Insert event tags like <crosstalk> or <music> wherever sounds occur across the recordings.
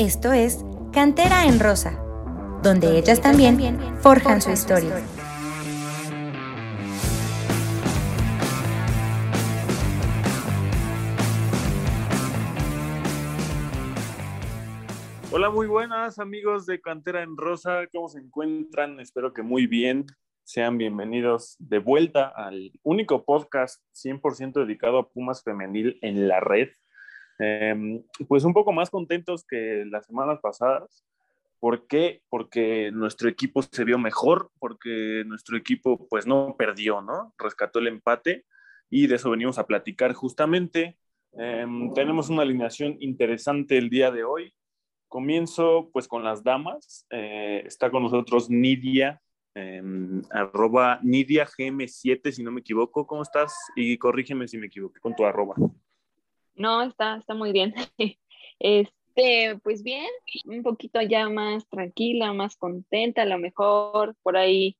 Esto es Cantera en Rosa, donde ellas también forjan su historia. Hola, muy buenas amigos de Cantera en Rosa, ¿cómo se encuentran? Espero que muy bien. Sean bienvenidos de vuelta al único podcast 100% dedicado a Pumas Femenil en la red. Em, pues un poco más contentos que las semanas pasadas. ¿Por qué? Porque nuestro equipo se vio mejor, porque nuestro equipo pues no perdió, ¿no? Rescató el empate y de eso venimos a platicar justamente. Em, tenemos una alineación interesante el día de hoy. Comienzo pues con las damas. Eh, está con nosotros Nidia Em, arroba Nidia GM7, si no me equivoco. ¿Cómo estás? Y corrígeme si me equivoqué con tu arroba. No, está, está muy bien. <laughs> Este, pues bien, un poquito ya más tranquila, más contenta, a lo mejor por ahí,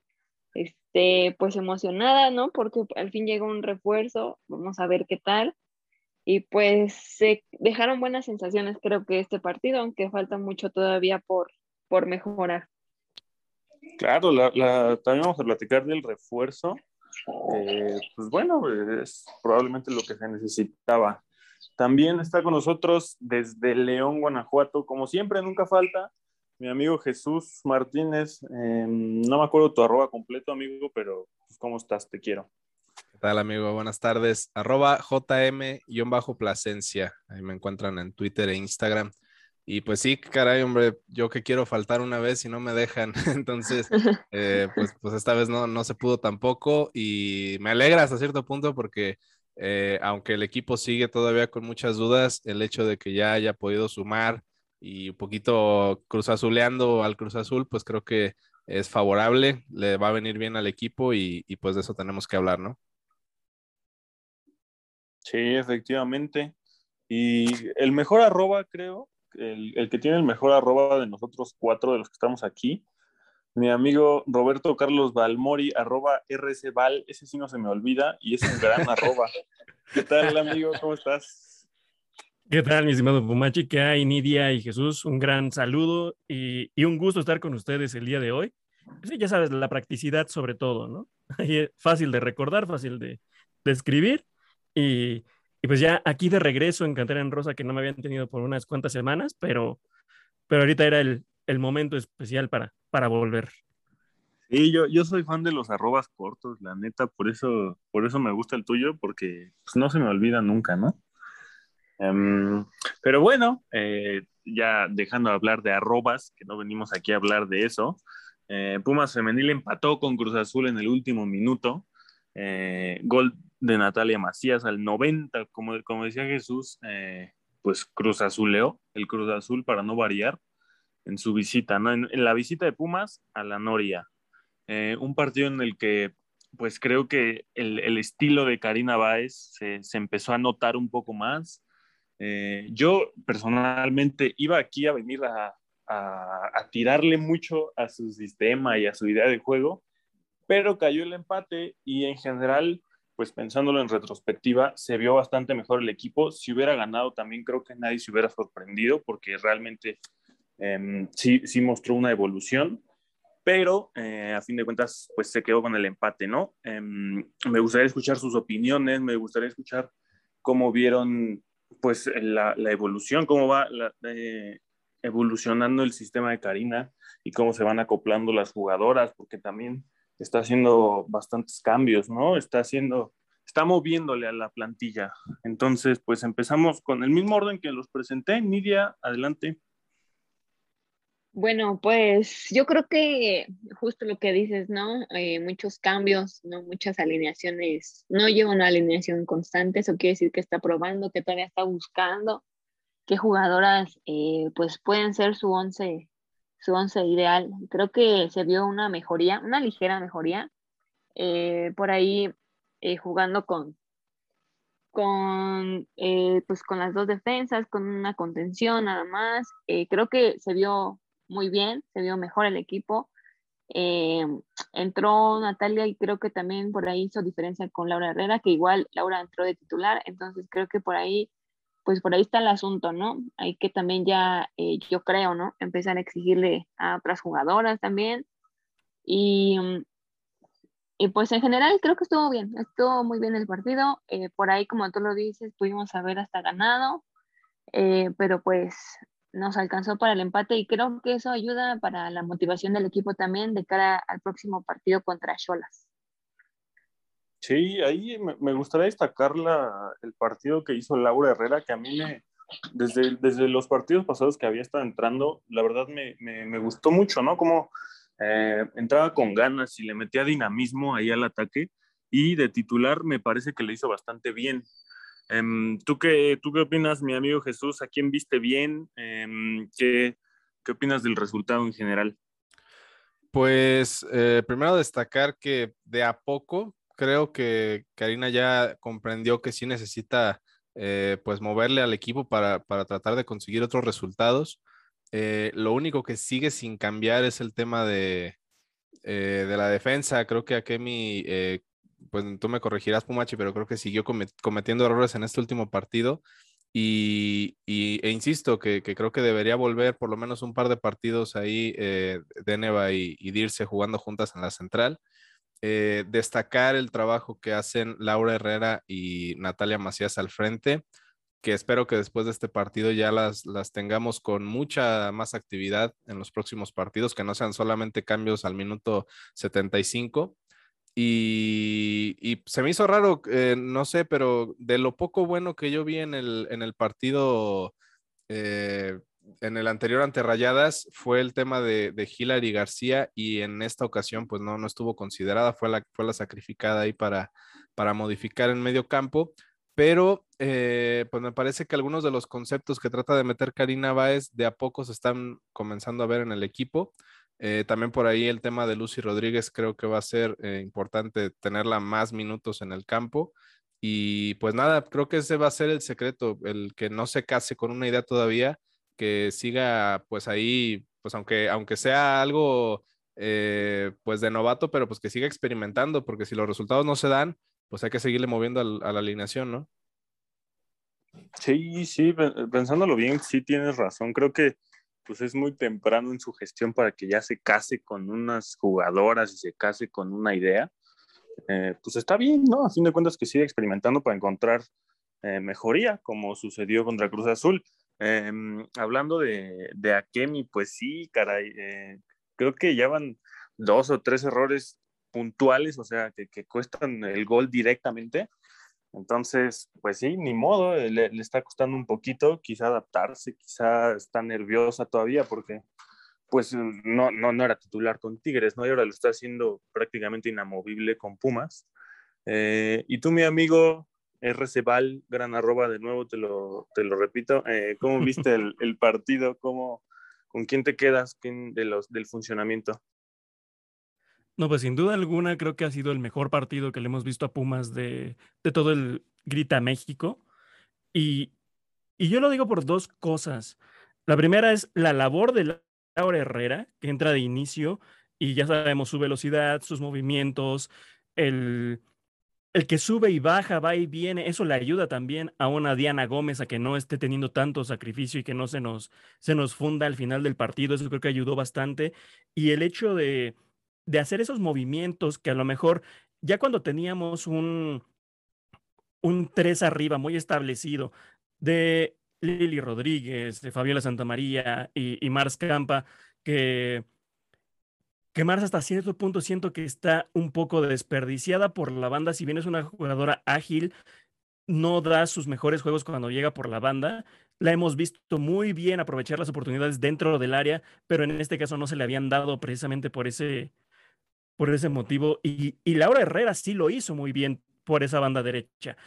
este, pues emocionada, ¿no? Porque al fin llegó un refuerzo, vamos a ver qué tal. Y pues se dejaron buenas sensaciones, creo que este partido, aunque falta mucho todavía por, por mejorar. Claro, la, también vamos a platicar del refuerzo. Eh, pues bueno, es probablemente lo que se necesitaba. También está con nosotros desde León, Guanajuato, como siempre, nunca falta, mi amigo Jesús Martínez. Em, no me acuerdo tu arroba completo, amigo, pero pues, ¿cómo estás? Te quiero. ¿Qué tal, amigo? Buenas tardes. Arroba JM-Plasencia. Ahí me encuentran en Twitter e Instagram. Y pues sí, caray, hombre, yo que quiero faltar una vez y no me dejan. <laughs> Entonces, eh, pues, pues esta vez no, no se pudo tampoco y me alegra hasta cierto punto porque eh, aunque el equipo sigue todavía con muchas dudas, el hecho de que ya haya podido sumar y un poquito cruzazuleando al Cruz Azul, pues creo que es favorable, le va a venir bien al equipo y, y pues de eso tenemos que hablar, ¿no? Sí, efectivamente. Y el mejor arroba, creo, el, que tiene el mejor arroba de nosotros cuatro de los que estamos aquí, mi amigo Roberto Carlos Balmori, arroba RCBal, ese sí no se me olvida y es un gran <laughs> arroba. ¿Qué tal, amigo? ¿Cómo estás? ¿Qué tal, mi estimado Pumachi? ¿Qué hay, Nidia y Jesús? Un gran saludo y, un gusto estar con ustedes el día de hoy. Sí, ya sabes, la practicidad sobre todo, ¿no? <laughs> Fácil de recordar, fácil de, de escribir y, y pues ya aquí de regreso en Cantera en Rosa, que no me habían tenido por unas cuantas semanas, pero, pero ahorita era el, el momento especial para, para volver. Sí, yo, yo soy fan de los arrobas cortos, la neta, por eso, por eso me gusta el tuyo, porque pues, no se me olvida nunca, ¿no? Em, pero bueno, eh, ya dejando de hablar de arrobas, que no venimos aquí a hablar de eso, eh, Pumas Femenil empató con Cruz Azul en el último minuto. Eh, gol de Natalia Macías al 90, como, como decía Jesús, pues Cruz Azuleó, el Cruz Azul para no variar en su visita, ¿no? En, la visita de Pumas a la Noria. Eh, un partido en el que pues creo que el, estilo de Karina Báez se, se, empezó a notar un poco más. Eh, yo personalmente iba aquí a venir a, a, a, tirarle mucho a su sistema y a su idea de juego, pero cayó el empate y en general pues pensándolo en retrospectiva, se vio bastante mejor el equipo. Si hubiera ganado, también creo que nadie se hubiera sorprendido porque realmente eh, sí, sí mostró una evolución, pero eh, a fin de cuentas, pues se quedó con el empate, ¿no? Eh, me gustaría escuchar sus opiniones, me gustaría escuchar cómo vieron pues la, la evolución, cómo va eh, evolucionando el sistema de Karina y cómo se van acoplando las jugadoras, porque también está haciendo bastantes cambios, ¿no? Está haciendo, está moviéndole a la plantilla. Entonces, pues empezamos con el mismo orden que los presenté. Nidia, adelante. Bueno, pues yo creo que justo lo que dices, ¿no? Eh, muchos cambios, ¿no? Muchas alineaciones, no lleva una alineación constante, eso quiere decir que está probando, que todavía está buscando qué jugadoras eh, pues pueden ser su once su once ideal. Creo que se vio una mejoría, una ligera mejoría, eh, por ahí jugando con, con, pues con las dos defensas, con una contención nada más. creo que se vio muy bien, se vio mejor el equipo. entró Natalia y creo que también por ahí hizo diferencia con Laura Herrera, que igual Laura entró de titular, entonces creo que por ahí pues por ahí está el asunto, ¿no? Hay que también ya, eh, yo creo, ¿no? Empezar a exigirle a otras jugadoras también. Y, y pues en general creo que estuvo bien, estuvo muy bien el partido. Eh, por ahí, como tú lo dices, pudimos haber hasta ganado, eh, pero pues nos alcanzó para el empate y creo que eso ayuda para la motivación del equipo también de cara al próximo partido contra Cholas. Sí, ahí me, gustaría destacar la, el partido que hizo Laura Herrera, que a mí me, desde, desde los partidos pasados que había estado entrando, la verdad me, me, gustó mucho, ¿no? Como eh, entraba con ganas y le metía dinamismo ahí al ataque y de titular me parece que le hizo bastante bien. Em, ¿tú, qué, ¿Tú qué opinas, mi amigo Jesús? ¿A quién viste bien? Em, ¿qué, ¿Qué opinas del resultado en general? Pues eh, primero destacar que de a poco creo que Karina ya comprendió que sí necesita eh, pues moverle al equipo para, tratar de conseguir otros resultados. Eh, lo único que sigue sin cambiar es el tema de, eh, de la defensa. Creo que Akemi, pues tú me corregirás, Pumachi, pero creo que siguió cometiendo errores en este último partido. Y, e insisto que, creo que debería volver por lo menos un par de partidos ahí, Deneva y, y Dirce jugando juntas en la central. Eh, destacar el trabajo que hacen Laura Herrera y Natalia Macías al frente, que espero que después de este partido ya las, las tengamos con mucha más actividad en los próximos partidos, que no sean solamente cambios al minuto 75. Y, y se me hizo raro, eh, no sé, pero de lo poco bueno que yo vi en el, en el partido eh, en el anterior ante Rayadas fue el tema de, de García y en esta ocasión pues no, no estuvo considerada, fue la, fue la sacrificada ahí para, para modificar en medio campo, pero eh, pues me parece que algunos de los conceptos que trata de meter Karina Báez de a poco se están comenzando a ver en el equipo. Eh, también por ahí el tema de Lucy Rodríguez creo que va a ser eh, importante tenerla más minutos en el campo. Y pues nada, creo que ese va a ser el secreto, el que no se case con una idea todavía, que siga pues ahí, pues aunque, aunque sea algo eh, pues de novato, pero pues que siga experimentando, porque si los resultados no se dan, pues hay que seguirle moviendo a la alineación, ¿no? Sí, sí, pensándolo bien, sí tienes razón. Creo que pues es muy temprano en su gestión para que ya se case con unas jugadoras y se case con una idea. Eh, pues está bien, ¿no? A fin de cuentas que siga experimentando para encontrar eh, mejoría, como sucedió contra Cruz Azul. Em, hablando de, de, Akemi, pues sí, caray, eh, creo que ya van dos o tres errores puntuales, o sea, que, que cuestan el gol directamente. Entonces, pues sí, ni modo, eh, le, le, está costando un poquito, quizá adaptarse, quizá está nerviosa todavía porque pues no, no, no era titular con Tigres, ¿no? Y ahora lo está haciendo prácticamente inamovible con Pumas. Eh, y tú, mi amigo, RCBal, gran arroba, de nuevo te lo, te lo repito. Eh, ¿Cómo viste <laughs> el, el, partido? ¿Cómo, ¿Con quién te quedas quién de los, del funcionamiento? No, pues sin duda alguna creo que ha sido el mejor partido que le hemos visto a Pumas de, de todo el Grita México. Y, y yo lo digo por dos cosas. La primera es la labor de Laura Herrera, que entra de inicio y ya sabemos su velocidad, sus movimientos, el, el que sube y baja, va y viene, eso le ayuda también a una Diana Gómez a que no esté teniendo tanto sacrificio y que no se nos, se nos funda al final del partido. Eso creo que ayudó bastante. Y el hecho de, de hacer esos movimientos que a lo mejor ya cuando teníamos un, un tres arriba muy establecido de Lili Rodríguez, de Fabiola Santamaría y, y Mars Campa, que que Mars hasta cierto punto siento que está un poco desperdiciada por la banda, si bien es una jugadora ágil, no da sus mejores juegos cuando llega por la banda. La hemos visto muy bien aprovechar las oportunidades dentro del área, pero en este caso no se le habían dado precisamente por ese, por ese motivo. Y, y Laura Herrera sí lo hizo muy bien por esa banda derecha.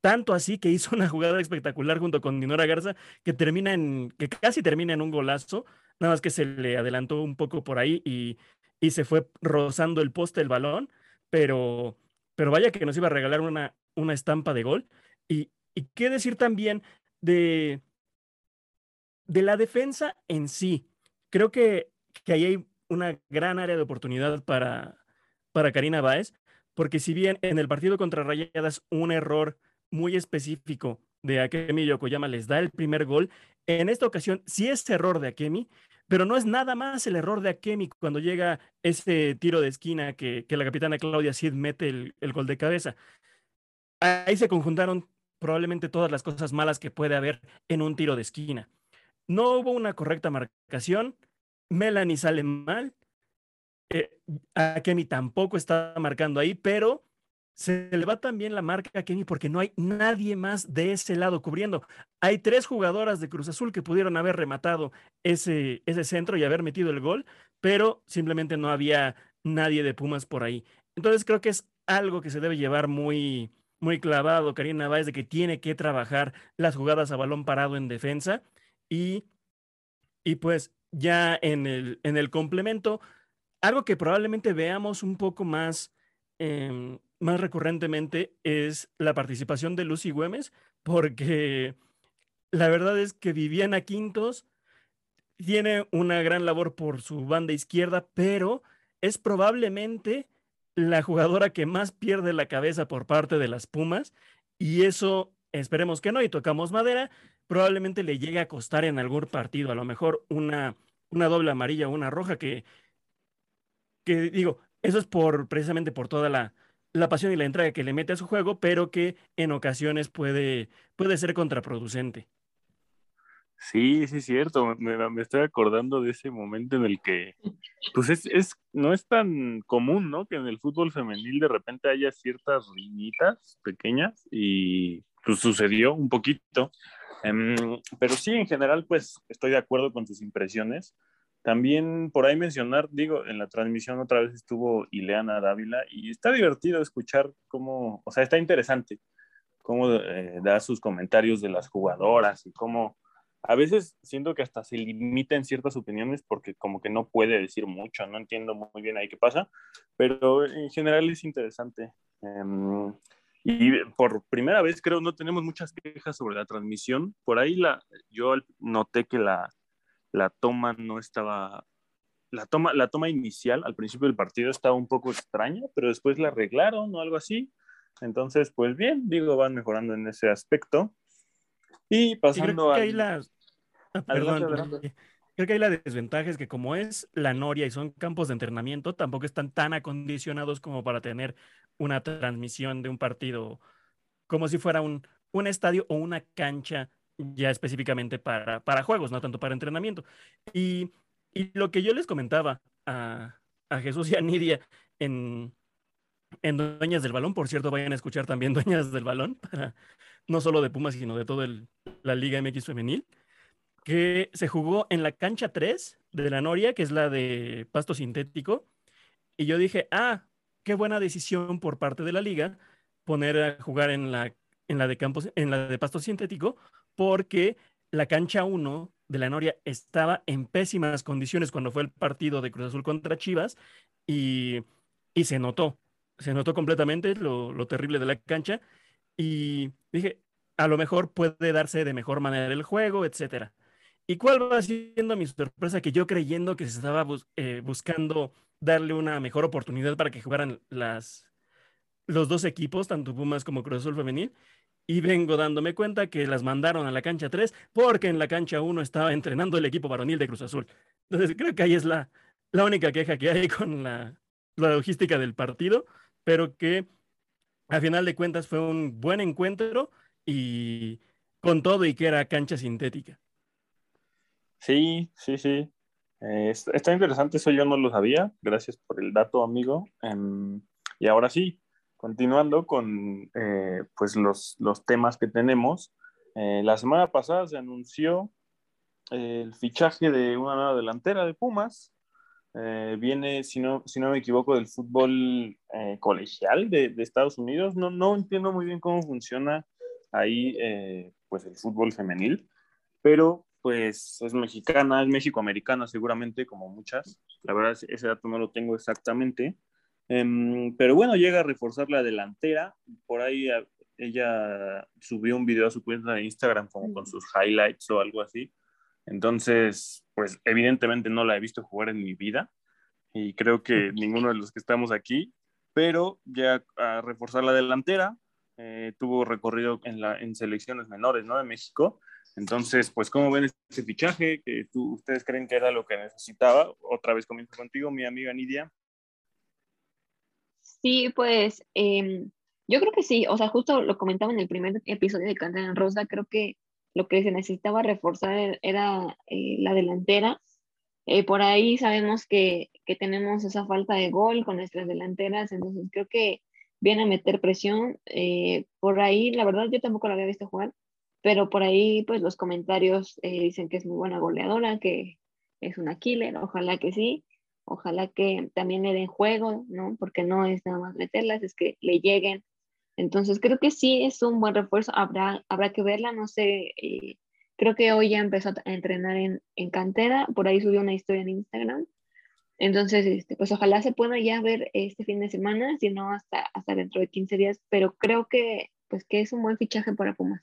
Tanto así que hizo <laughs> una jugada espectacular junto con Dinora Garza que termina en, que casi termina en un golazo, nada más que se le adelantó un poco por ahí y y se fue rozando el poste el balón, pero, pero vaya que nos iba a regalar una, una estampa de gol. Y, y qué decir también de, de la defensa en sí. Creo que, que ahí hay una gran área de oportunidad para, para Karina Báez, porque si bien en el partido contra Rayadas un error muy específico de Akemi Yokoyama les da el primer gol. En esta ocasión sí es error de Akemi, pero no es nada más el error de Akemi cuando llega ese tiro de esquina que, la capitana Claudia Cid mete el, el, gol de cabeza. Ahí se conjuntaron probablemente todas las cosas malas que puede haber en un tiro de esquina. No hubo una correcta marcación, Melanie sale mal, eh, Akemi tampoco está marcando ahí, pero se le va también la marca a Kenny porque no hay nadie más de ese lado cubriendo. Hay tres jugadoras de Cruz Azul que pudieron haber rematado ese, ese centro y haber metido el gol, pero simplemente no había nadie de Pumas por ahí. Entonces creo que es algo que se debe llevar muy, muy clavado, Karina Báez, de que tiene que trabajar las jugadas a balón parado en defensa y, y pues ya en el, en el complemento, algo que probablemente veamos un poco más... Em, más recurrentemente es la participación de Lucy Güemes, porque la verdad es que Viviana Quintos tiene una gran labor por su banda izquierda, pero es probablemente la jugadora que más pierde la cabeza por parte de las Pumas, y eso esperemos que no, y tocamos madera, probablemente le llegue a costar en algún partido, a lo mejor una, una doble amarilla o una roja que, que digo, eso es por precisamente por toda la, la pasión y la entrega que le mete a su juego, pero que en ocasiones puede, puede ser contraproducente. Sí, sí, es cierto. Me, estoy acordando de ese momento en el que, pues es, es, no es tan común, ¿no? Que en el fútbol femenil de repente haya ciertas riñitas pequeñas y sucedió un poquito. Em, pero sí, en general, pues estoy de acuerdo con tus impresiones. También por ahí mencionar, digo, en la transmisión otra vez estuvo Ileana Dávila y está divertido escuchar cómo, o sea, está interesante cómo eh, da sus comentarios de las jugadoras y cómo a veces siento que hasta se limita en ciertas opiniones porque como que no puede decir mucho, no entiendo muy bien ahí qué pasa, pero en general es interesante. Em, y por primera vez creo no tenemos muchas quejas sobre la transmisión. Por ahí la, yo noté que la, la toma no estaba, la toma, la toma inicial al principio del partido estaba un poco extraña, pero después la arreglaron o algo así. Entonces, pues bien, digo, van mejorando en ese aspecto. Y pasando a... Ah, perdón, creo que hay la desventaja es que como es la Noria y son campos de entrenamiento, tampoco están tan acondicionados como para tener una transmisión de un partido como si fuera un, un estadio o una cancha ya específicamente para, para juegos, no tanto para entrenamiento. Y, y lo que yo les comentaba a, a Jesús y a Nidia en, en Dueñas del Balón, por cierto, vayan a escuchar también <laughs> Dueñas del Balón, no solo de Pumas, sino de toda la Liga MX femenil, que se jugó en la cancha 3 de la Noria, que es la de pasto sintético. Y yo dije, ah, qué buena decisión por parte de la liga poner a jugar en la, en la, de, campos, en la de pasto sintético, porque la cancha 1 de la Noria estaba en pésimas condiciones cuando fue el partido de Cruz Azul contra Chivas y, se notó, se notó completamente lo, terrible de la cancha y dije, a lo mejor puede darse de mejor manera el juego, etcétera. ¿Y cuál va siendo mi sorpresa? Que yo creyendo que se estaba eh, buscando darle una mejor oportunidad para que jugaran las, los dos equipos, tanto Pumas como Cruz Azul Femenil, y vengo dándome cuenta que las mandaron a la cancha 3 porque en la cancha 1 estaba entrenando el equipo varonil de Cruz Azul. Entonces creo que ahí es la, la única queja que hay <laughs> con la, la logística del partido, pero que a final de cuentas fue un buen encuentro y con todo y que era cancha sintética. Sí, sí, sí. Eh, está interesante, eso yo no lo sabía. Gracias por el dato, amigo. Em, y ahora sí, continuando con eh, pues los, los, temas que tenemos, eh, la semana pasada se anunció eh, el fichaje de una nueva delantera de Pumas. viene, si no, si no me equivoco, del fútbol colegial de, de, Estados Unidos. No, no entiendo muy bien cómo funciona ahí pues el fútbol femenil, pero pues es mexicana, es mexicoamericana seguramente, como muchas. La verdad, ese dato no lo tengo exactamente. Em, pero bueno, llega a reforzar la delantera. Por ahí ella subió un video a su cuenta de Instagram como con sus highlights o algo así. Entonces, pues evidentemente no la he visto jugar en mi vida y creo que ninguno de los que estamos aquí, pero ya a reforzar la delantera. eh, tuvo recorrido en, la, en selecciones menores, ¿no? De México. Entonces, pues, ¿cómo ven este fichaje? que ¿Ustedes creen que era lo que necesitaba? Otra vez comienzo contigo, mi amiga Nidia. Sí, pues em, yo creo que sí, o sea, justo lo comentaba en el primer episodio de Cantera en Rosa, creo que lo que se necesitaba reforzar era eh, la delantera. Eh, por ahí sabemos que, que, tenemos esa falta de gol con nuestras delanteras, entonces creo que viene a meter presión. Eh, por ahí, la verdad, yo tampoco la había visto jugar, pero por ahí, pues los comentarios dicen que es muy buena goleadora, que es una killer, ojalá que sí. Ojalá que también le den juego, ¿no? Porque no es nada más meterlas, es que le lleguen. Entonces creo que sí es un buen refuerzo, habrá, habrá que verla, no sé, eh, creo que hoy ya empezó a entrenar en, en, cantera, por ahí subió una historia en Instagram. Entonces, este, pues ojalá se pueda ya ver este fin de semana, si no hasta, hasta dentro de 15 días, pero creo que, pues, que es un buen fichaje para Pumas.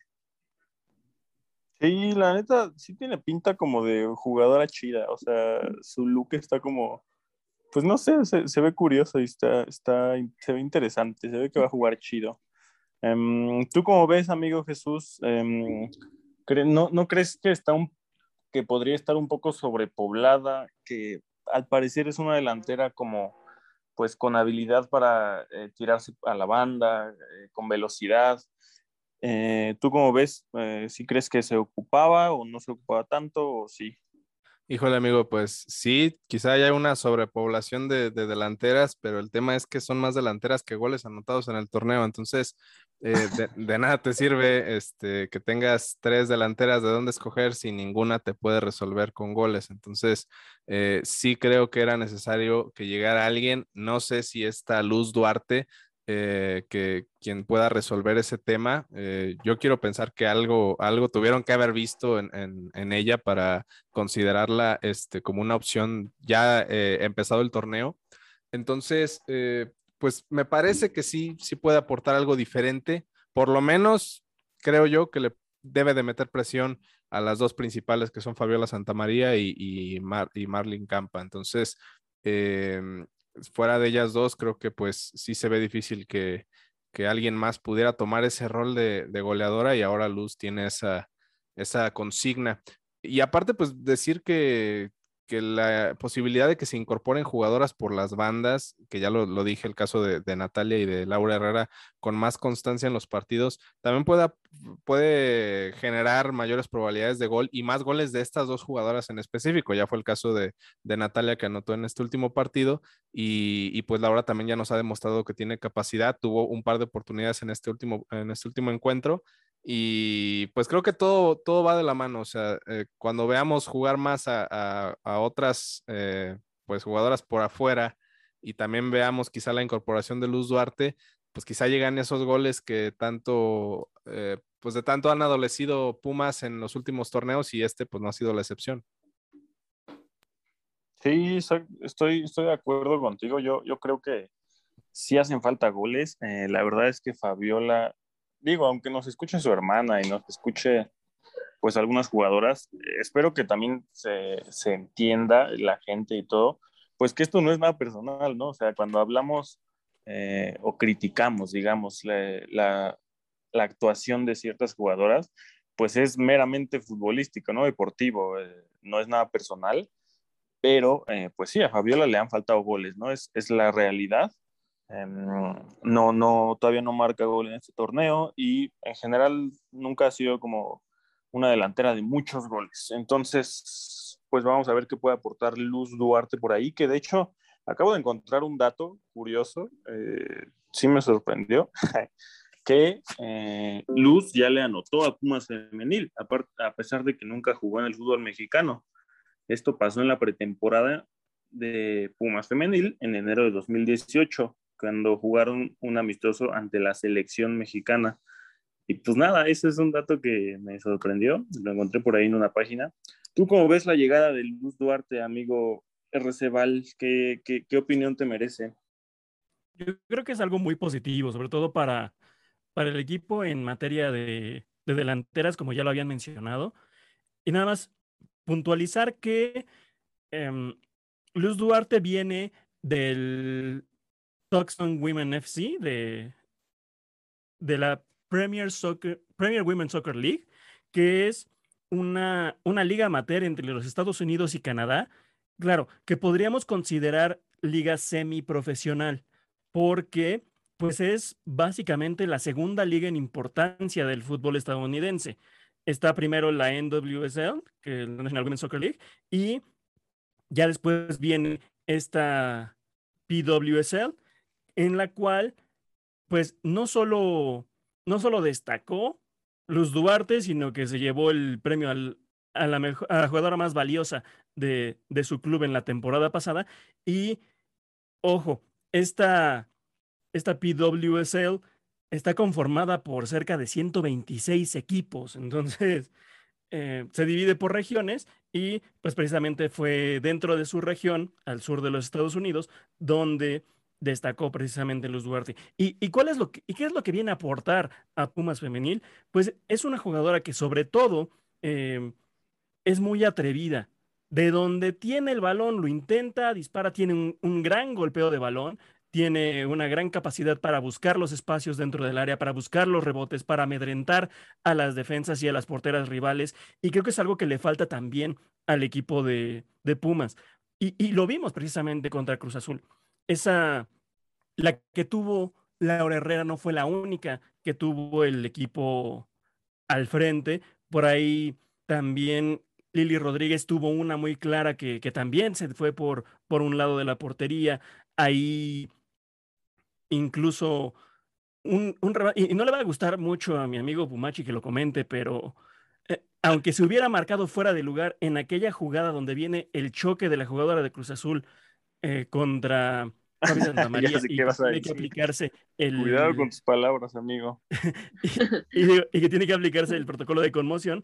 Sí, la neta, sí tiene pinta como de jugadora chida, o sea, su look está como pues no sé, se, ve curioso y está, está, se ve interesante, se ve que va a jugar chido. Em, ¿Tú cómo ves, amigo Jesús? Em, no, ¿No crees que, está un, que podría estar un poco sobrepoblada? Que al parecer es una delantera como, pues con habilidad para eh, tirarse a la banda, eh, con velocidad. Eh, ¿Tú cómo ves? ¿Sí crees que se ocupaba o no se ocupaba tanto o sí? Híjole, amigo, pues sí, quizá haya una sobrepoblación de, delanteras, pero el tema es que son más delanteras que goles anotados en el torneo. Entonces, eh, de, nada te sirve este, que tengas tres delanteras de dónde escoger si ninguna te puede resolver con goles. Entonces, eh, sí creo que era necesario que llegara alguien. No sé si esta Luz Duarte eh, que quien pueda resolver ese tema. Eh, yo quiero pensar que algo, algo tuvieron que haber visto en, ella para considerarla este, como una opción ya eh, empezado el torneo. Entonces, pues me parece que sí, sí puede aportar algo diferente. Por lo menos creo yo que le debe de meter presión a las dos principales que son Fabiola Santamaría y, y, y Marlene Campa. Entonces, eh, fuera de ellas dos, creo que pues sí se ve difícil que, alguien más pudiera tomar ese rol de, goleadora y ahora Luz tiene esa, esa consigna. Y aparte, pues decir que, que la posibilidad de que se incorporen jugadoras por las bandas, que ya lo, dije el caso de, Natalia y de Laura Herrera, con más constancia en los partidos, también pueda, puede generar mayores probabilidades de gol y más goles de estas dos jugadoras en específico. Ya fue el caso de, Natalia que anotó en este último partido y, y, pues Laura también ya nos ha demostrado que tiene capacidad, tuvo un par de oportunidades en este último, en este último encuentro y pues creo que todo, todo va de la mano. O sea, eh, cuando veamos jugar más a, otras eh, pues jugadoras por afuera y también veamos quizá la incorporación de Luz Duarte, pues quizá llegan esos goles que tanto, eh, pues de tanto han adolecido Pumas en los últimos torneos y este pues no ha sido la excepción. Sí, estoy, estoy de acuerdo contigo. Yo, yo creo que sí hacen falta goles. la verdad es que Fabiola digo, aunque nos escuche su hermana y nos escuche pues algunas jugadoras, espero que también se, se, entienda la gente y todo, pues que esto no es nada personal, ¿no? O sea, cuando hablamos eh, o criticamos, digamos, la, la, actuación de ciertas jugadoras, pues es meramente futbolístico, ¿no? Deportivo, eh, no es nada personal, pero eh, pues sí, a Fabiola le han faltado goles, ¿no? Es, es la realidad no, no, todavía no marca gol en este torneo y en general nunca ha sido como una delantera de muchos goles. Entonces, pues vamos a ver qué puede aportar Luz Duarte por ahí, que de hecho acabo de encontrar un dato curioso, eh, sí me sorprendió, <laughs> que eh, Luz ya le anotó a Pumas Femenil, a, a pesar de que nunca jugó en el fútbol mexicano. Esto pasó en la pretemporada de Pumas Femenil en enero de 2018 cuando jugaron un amistoso ante la selección mexicana. Y pues nada, ese es un dato que me sorprendió, lo encontré por ahí en una página. ¿Tú cómo ves la llegada de Luz Duarte, amigo RC Val? ¿Qué, qué, opinión te merece? Yo creo que es algo muy positivo, sobre todo para, para el equipo en materia de, delanteras, como ya lo habían mencionado. Y nada más puntualizar que em, Luz Duarte viene del Tucson Women FC de, de la Premier, Soccer, Premier Women's Soccer League, que es una, una liga amateur entre los Estados Unidos y Canadá, claro, que podríamos considerar liga semiprofesional, porque pues es básicamente la segunda liga en importancia del fútbol estadounidense. Está primero la NWSL, que es la National Women's Soccer League, y ya después viene esta PWSL, en la cual, pues, no solo, no solo destacó Luz Duarte, sino que se llevó el premio a, la mejor, jugadora más valiosa de, de su club en la temporada pasada. Y, ojo, esta, esta PWSL está conformada por cerca de 126 equipos. Entonces, <laughs> eh, se divide por regiones y pues precisamente fue dentro de su región, al sur de los Estados Unidos, donde destacó precisamente Luz Duarte. ¿Y, cuál es lo que, y qué es lo que viene a aportar a Pumas Femenil? Pues es una jugadora que sobre todo em, es muy atrevida. De donde tiene el balón, lo intenta, dispara, tiene un gran golpeo de balón, tiene una gran capacidad para buscar los espacios dentro del área, para buscar los rebotes, para amedrentar a las defensas y a las porteras rivales. Y creo que es algo que le falta también al equipo de, Pumas. Y, lo vimos precisamente contra Cruz Azul. Esa, la que tuvo Laura Herrera no fue la única que tuvo el equipo al frente. Por ahí también Lili Rodríguez tuvo una muy clara que, que también se fue por, por un lado de la portería. Ahí incluso un, y no le va a gustar mucho a mi amigo Pumachi que lo comente, pero eh, aunque se hubiera marcado fuera de lugar en aquella jugada donde viene el choque de la jugadora de Cruz Azul eh, contra <laughs> Fabi Santa María y tiene que aplicarse el... Cuidado con tus palabras, amigo. <laughs> y, que tiene que aplicarse el protocolo de conmoción.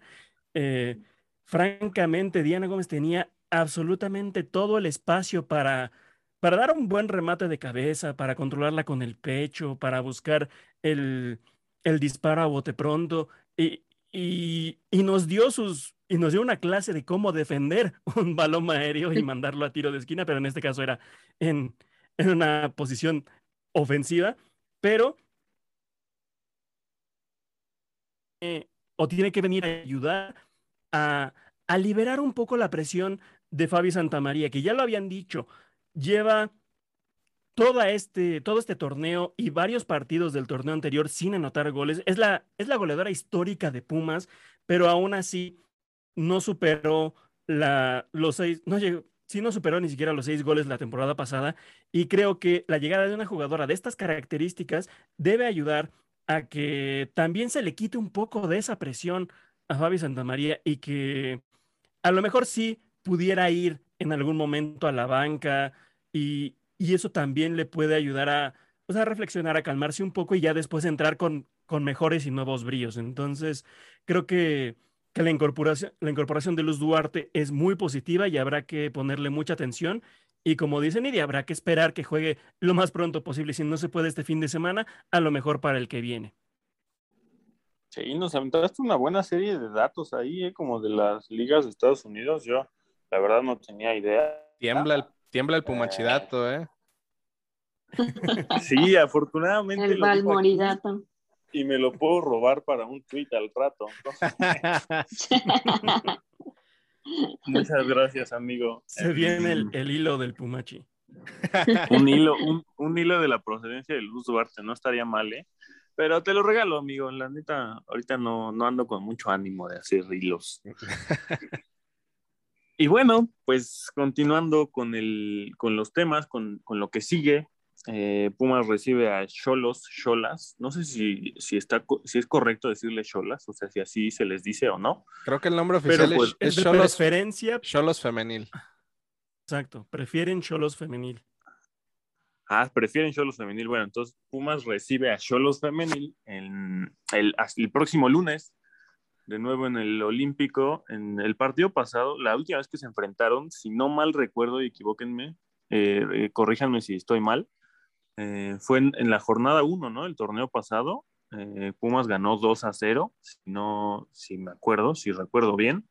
Eh, francamente, Diana Gómez tenía absolutamente todo el espacio para para dar un buen remate de cabeza, para controlarla con el pecho, para buscar el, disparo a bote pronto. Y, y, nos dio sus y nos dio una clase de cómo defender <laughs> un balón aéreo y mandarlo a tiro de esquina, pero en este caso era en, una posición ofensiva, pero eh, o tiene que venir a ayudar a, a liberar un poco la presión de Fabi Santamaría, que ya lo habían dicho, lleva este, todo este torneo y varios partidos del torneo anterior sin anotar goles. Es la, es la goleadora histórica de Pumas, pero aún así no superó la, los seis, no llegó, sí no superó ni siquiera los seis goles la temporada pasada. Y creo que la llegada de una jugadora de estas características debe ayudar a que también se le quite un poco de esa presión a Fabi Santamaría y que a lo mejor sí pudiera ir en algún momento a la banca y, eso también le puede ayudar a, reflexionar, a calmarse un poco y ya después entrar con, con mejores y nuevos brillos. Entonces, creo que, que la, incorporación, la incorporación de Luz Duarte es muy positiva y habrá que ponerle mucha atención. Y como dice Nidia, habrá que esperar que juegue lo más pronto posible. Si no se puede este fin de semana, a lo mejor para el que viene. Sí, nos aventaste una buena serie de datos ahí, ¿eh? como de las ligas de Estados Unidos. Yo, la verdad, no tenía idea. Tiembla el Tiembla el pumachidato, ¿eh? <laughs> Sí, afortunadamente. El valmoridato. Y me lo puedo robar para un tweet al rato. <laughs> Muchas gracias, amigo. Se viene el, hilo del Pumachi. <laughs> un hilo, un, hilo de la procedencia de Luz Duarte, no estaría mal, ¿eh? Pero te lo regalo, amigo. La neta, ahorita no, no ando con mucho ánimo de hacer hilos. <laughs> Y bueno, pues continuando con, el, con los temas, con, lo que sigue, eh, Pumas recibe a Cholos, Cholas. No sé si, si, está, si es correcto decirle Cholas, o sea, si así se les dice o no. Creo que el nombre oficial pues, es, es Cholos, preferencia. Cholos femenil. Exacto, prefieren Cholos femenil. Ah, prefieren Cholos femenil. Bueno, entonces Pumas recibe a Cholos femenil en el, el próximo lunes de nuevo en el Olímpico. En el partido pasado, la última vez que se enfrentaron, si no mal recuerdo y equivóquenme, eh, eh, corríjanme si estoy mal, eh, fue en, la jornada 1, ¿no? El torneo pasado. Pumas ganó 2 a 0, si no, si me acuerdo, si recuerdo bien,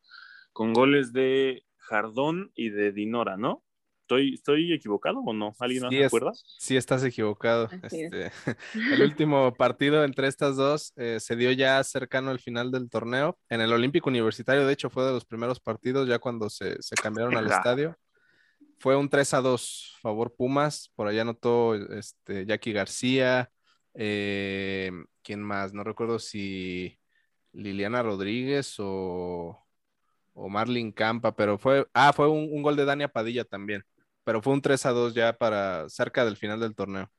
con goles de Jardón y de Dinora, ¿no? ¿Estoy, ¿Estoy equivocado o no? ¿Alguien no Sí se es- acuerda? Sí, estás equivocado. Este, <laughs> el último partido entre estas dos eh, se dio ya cercano al final del torneo. En el Olímpico Universitario, de hecho, fue de los primeros partidos ya cuando se, se cambiaron al estadio. Fue un 3 a 2 favor Pumas. Por allá anotó este, Jackie García. eh, ¿Quién más? No recuerdo si Liliana Rodríguez o, o Marlin Campa, pero fue, ah, fue un, un gol de Dania Padilla también, pero fue un 3 a 2 ya para cerca del final del torneo.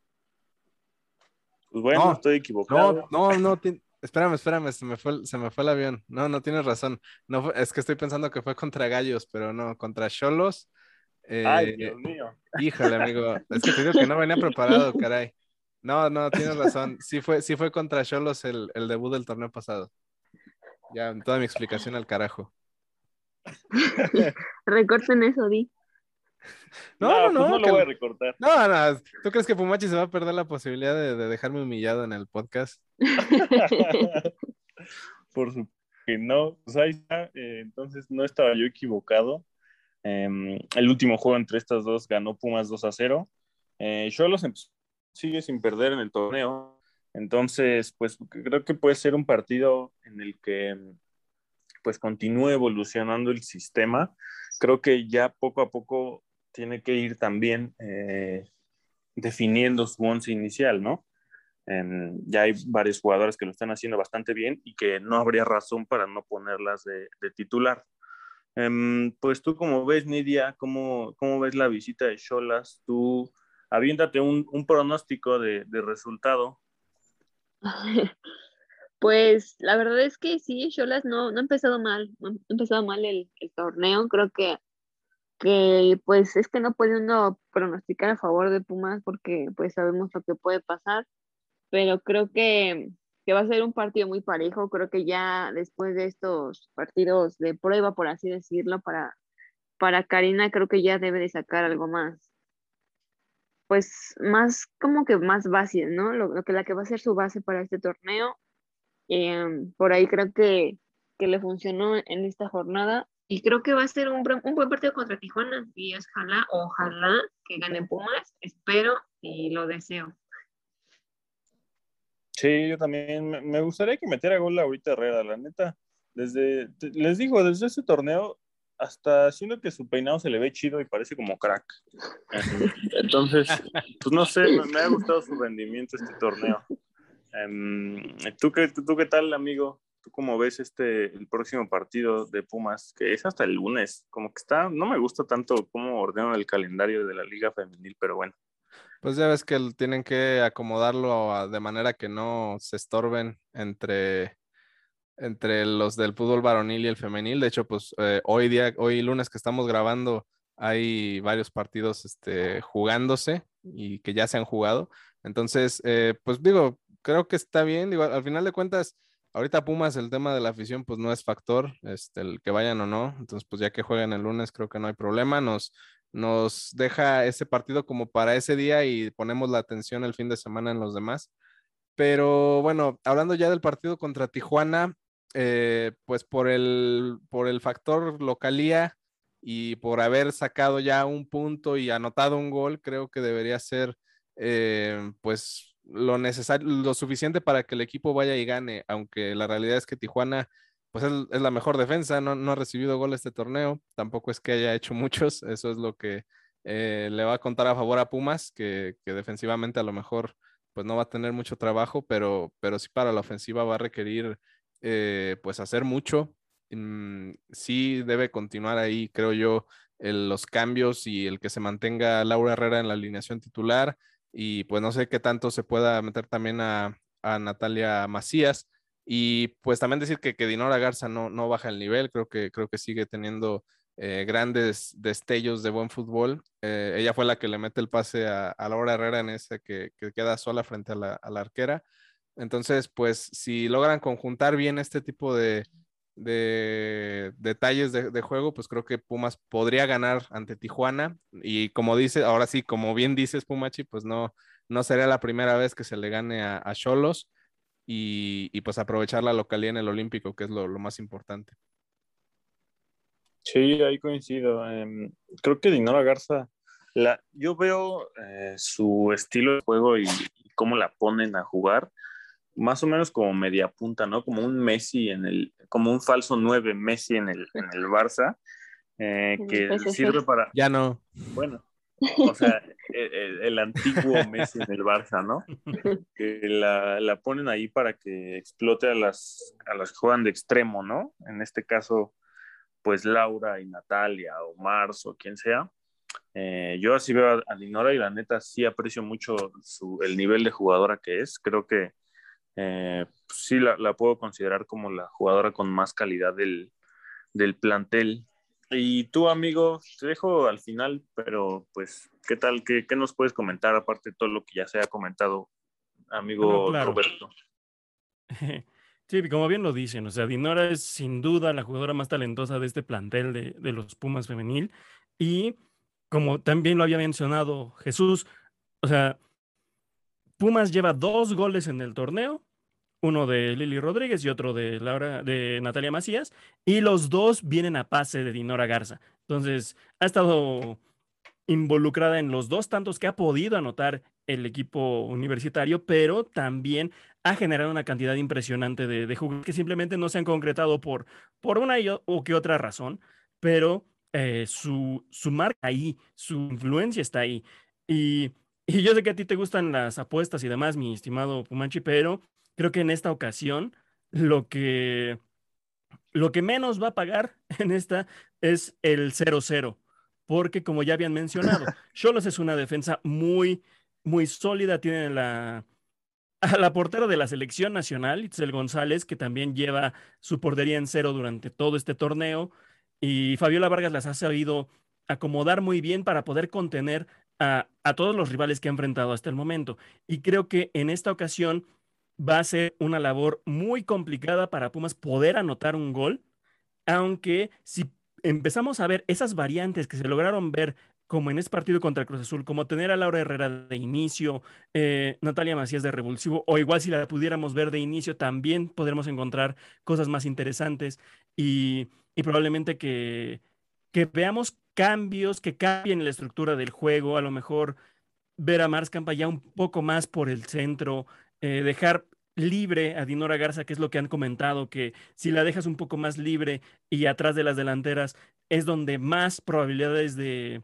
Pues bueno, No, estoy equivocado. No, no, no, espérame, espérame, se me fue, se me fue el avión. No, no tienes razón. No, es que estoy pensando que fue contra Gallos, pero no, contra Cholos. Ay, eh, Dios mío. Híjole, amigo, es que te digo que no venía preparado, caray. No, no, tienes razón. Sí fue, sí fue contra Cholos el, el debut del torneo pasado. Ya, toda mi explicación al carajo. <laughs> Recorten eso, Di. No, no, pues no, no que- lo voy a recortar. No, no, ¿tú crees que Pumachi se va a perder la posibilidad de, de dejarme humillado en el podcast? <laughs> Por supuesto que no. Pues ahí está. eh, entonces no estaba yo equivocado. Em, el último juego entre estas dos ganó Pumas 2 a 0. Eh, empezó- sigue sin perder en el torneo. Entonces, pues creo que puede ser un partido en el que pues continúe evolucionando el sistema. Creo que ya poco a poco tiene que ir también eh, definiendo su once inicial, ¿no? Em, ya hay varios jugadores que lo están haciendo bastante bien y que no habría razón para no ponerlas de titular. Em, pues tú como ves, Nidia, ¿cómo, cómo ves la visita de Cholas? Tú aviéntate un, un pronóstico de, resultado. <laughs> Pues la verdad es que sí, Cholas no, no ha empezado mal, no ha empezado mal el, el torneo, creo que, que pues es que no puede uno pronosticar a favor de Pumas porque pues sabemos lo que puede pasar, pero creo que, que va a ser un partido muy parejo, creo que ya después de estos partidos de prueba, por así decirlo, para, para Karina creo que ya debe de sacar algo más, pues más como que más base, ¿no? Lo, lo que la que va a ser su base para este torneo. Em, por ahí creo que, que le funcionó en esta jornada y creo que va a ser un, un buen partido contra Tijuana y ojalá, ojalá que gane Pumas, espero y lo deseo. Sí, yo también me, gustaría que metiera gol ahorita Herrera, la neta. Desde, les digo, desde ese torneo, hasta siendo que su peinado se le ve chido y parece como crack. <laughs> Entonces, <laughs> pues no sé, me, ha gustado su rendimiento este torneo. Em, ¿tú, qué, tú, tú qué tal, amigo? ¿Tú cómo ves este el próximo partido de Pumas? Que es hasta el lunes. Como que está, no me gusta tanto cómo ordenan el calendario de la Liga Femenil, pero bueno. Pues ya ves que tienen que acomodarlo a- de manera que no se estorben entre, entre los del fútbol varonil y el femenil. De hecho, pues eh, hoy día, hoy lunes que estamos grabando, hay varios partidos este, jugándose y que ya se han jugado. Entonces, eh, pues digo, creo que está bien. Digo, al final de cuentas, ahorita Pumas, el tema de la afición, pues no es factor, este, el que vayan o no. Entonces, pues ya que juegan el lunes, creo que no hay problema. Nos, nos deja ese partido como para ese día y ponemos la atención el fin de semana en los demás. Pero bueno, hablando ya del partido contra Tijuana, eh, pues por el, por el factor localía y por haber sacado ya un punto y anotado un gol, creo que debería ser eh, pues lo necesario, lo suficiente para que el equipo vaya y gane, aunque la realidad es que Tijuana pues es, la mejor defensa, no, ha recibido gol este torneo, tampoco es que haya hecho <laughs> muchos, eso es lo que eh, le va a contar a favor a Pumas, que, defensivamente a lo mejor pues no va a tener mucho trabajo, pero, pero sí para la ofensiva va a requerir eh, pues hacer mucho. Mm, sí debe continuar ahí, creo yo, el- los cambios y el que se mantenga Laura Herrera en la alineación titular y pues no sé qué tanto se pueda meter también a Natalia Macías y pues también decir que, que Dinora Garza no, no baja el nivel, creo que, creo que sigue teniendo eh, grandes destellos de buen fútbol. Eh, ella fue la que le mete el pase a, a Laura Herrera en ese que, que queda sola frente a la, a la arquera. Entonces, pues si logran conjuntar bien este tipo de, de detalles de, de, juego, pues creo que Pumas podría ganar ante Tijuana. Y como dice, ahora sí, como bien dices, Pumachi, pues no, no sería la primera vez que se le gane a Cholos. Y, y, pues aprovechar la localidad en el Olímpico, que es lo, lo más importante. Sí, ahí coincido. Eh, creo que Dinora Garza La, yo veo eh, su estilo de juego y, cómo la ponen a jugar, más o menos como media punta, ¿no? Como un Messi en el, como un falso 9 Messi en el, en el Barça, eh, que sirve para... Ya no. Bueno, o sea, el, antiguo Messi en el Barça, ¿no? Que la, la, ponen ahí para que explote a las, a las que juegan de extremo, ¿no? En este caso, pues Laura y Natalia o Mars o quien sea. Eh, yo así veo a, Dinora y la neta sí aprecio mucho su, el nivel de jugadora que es. Creo que eh, sí la, la, puedo considerar como la jugadora con más calidad del, del plantel. Y tú, amigo, te dejo al final, pero pues, ¿qué tal? ¿Qué, qué nos puedes comentar aparte de todo lo que ya se ha comentado, amigo Roberto? <laughs> Sí, como bien lo dicen, o sea, Dinora es sin duda la jugadora más talentosa de este plantel de, de los Pumas femenil. Y como también lo había mencionado Jesús, o sea, Pumas lleva dos goles en el torneo, uno de Lili Rodríguez y otro de Laura, de Natalia Macías, y los dos vienen a pase de Dinora Garza. Entonces, ha estado involucrada en los dos tantos que ha podido anotar el equipo universitario, pero también ha generado una cantidad impresionante de, de jugadores que simplemente no se han concretado por, por una o que otra razón, pero eh, su, su marca ahí, su influencia está ahí. Y, y, yo sé que a ti te gustan las apuestas y demás, mi estimado Pumanchi, pero creo que en esta ocasión lo que, lo que menos va a pagar <laughs> en esta es el 0-0 porque como ya habían mencionado, <laughs> Cholos es una defensa muy, muy sólida, tiene la, a la portera de la selección nacional, Itzel González, que también lleva su portería en cero durante todo este torneo, y Fabiola Vargas las ha sabido acomodar muy bien para poder contener a, a todos los rivales que ha enfrentado hasta el momento. Y creo que en esta ocasión va a ser una labor muy complicada para Pumas poder anotar un gol, aunque si empezamos a ver esas variantes que se lograron ver como en ese partido contra Cruz Azul, como tener a Laura Herrera de inicio, eh, Natalia Macías de revulsivo, o igual si la pudiéramos ver de inicio, también podremos encontrar cosas más interesantes y, probablemente que, que veamos cambios que cambien la estructura del juego, a lo mejor ver a Mars Campa ya un poco más por el centro, eh, dejar libre a Dinora Garza, que es lo que han comentado, que si la dejas un poco más libre y atrás de las delanteras es donde más probabilidades de,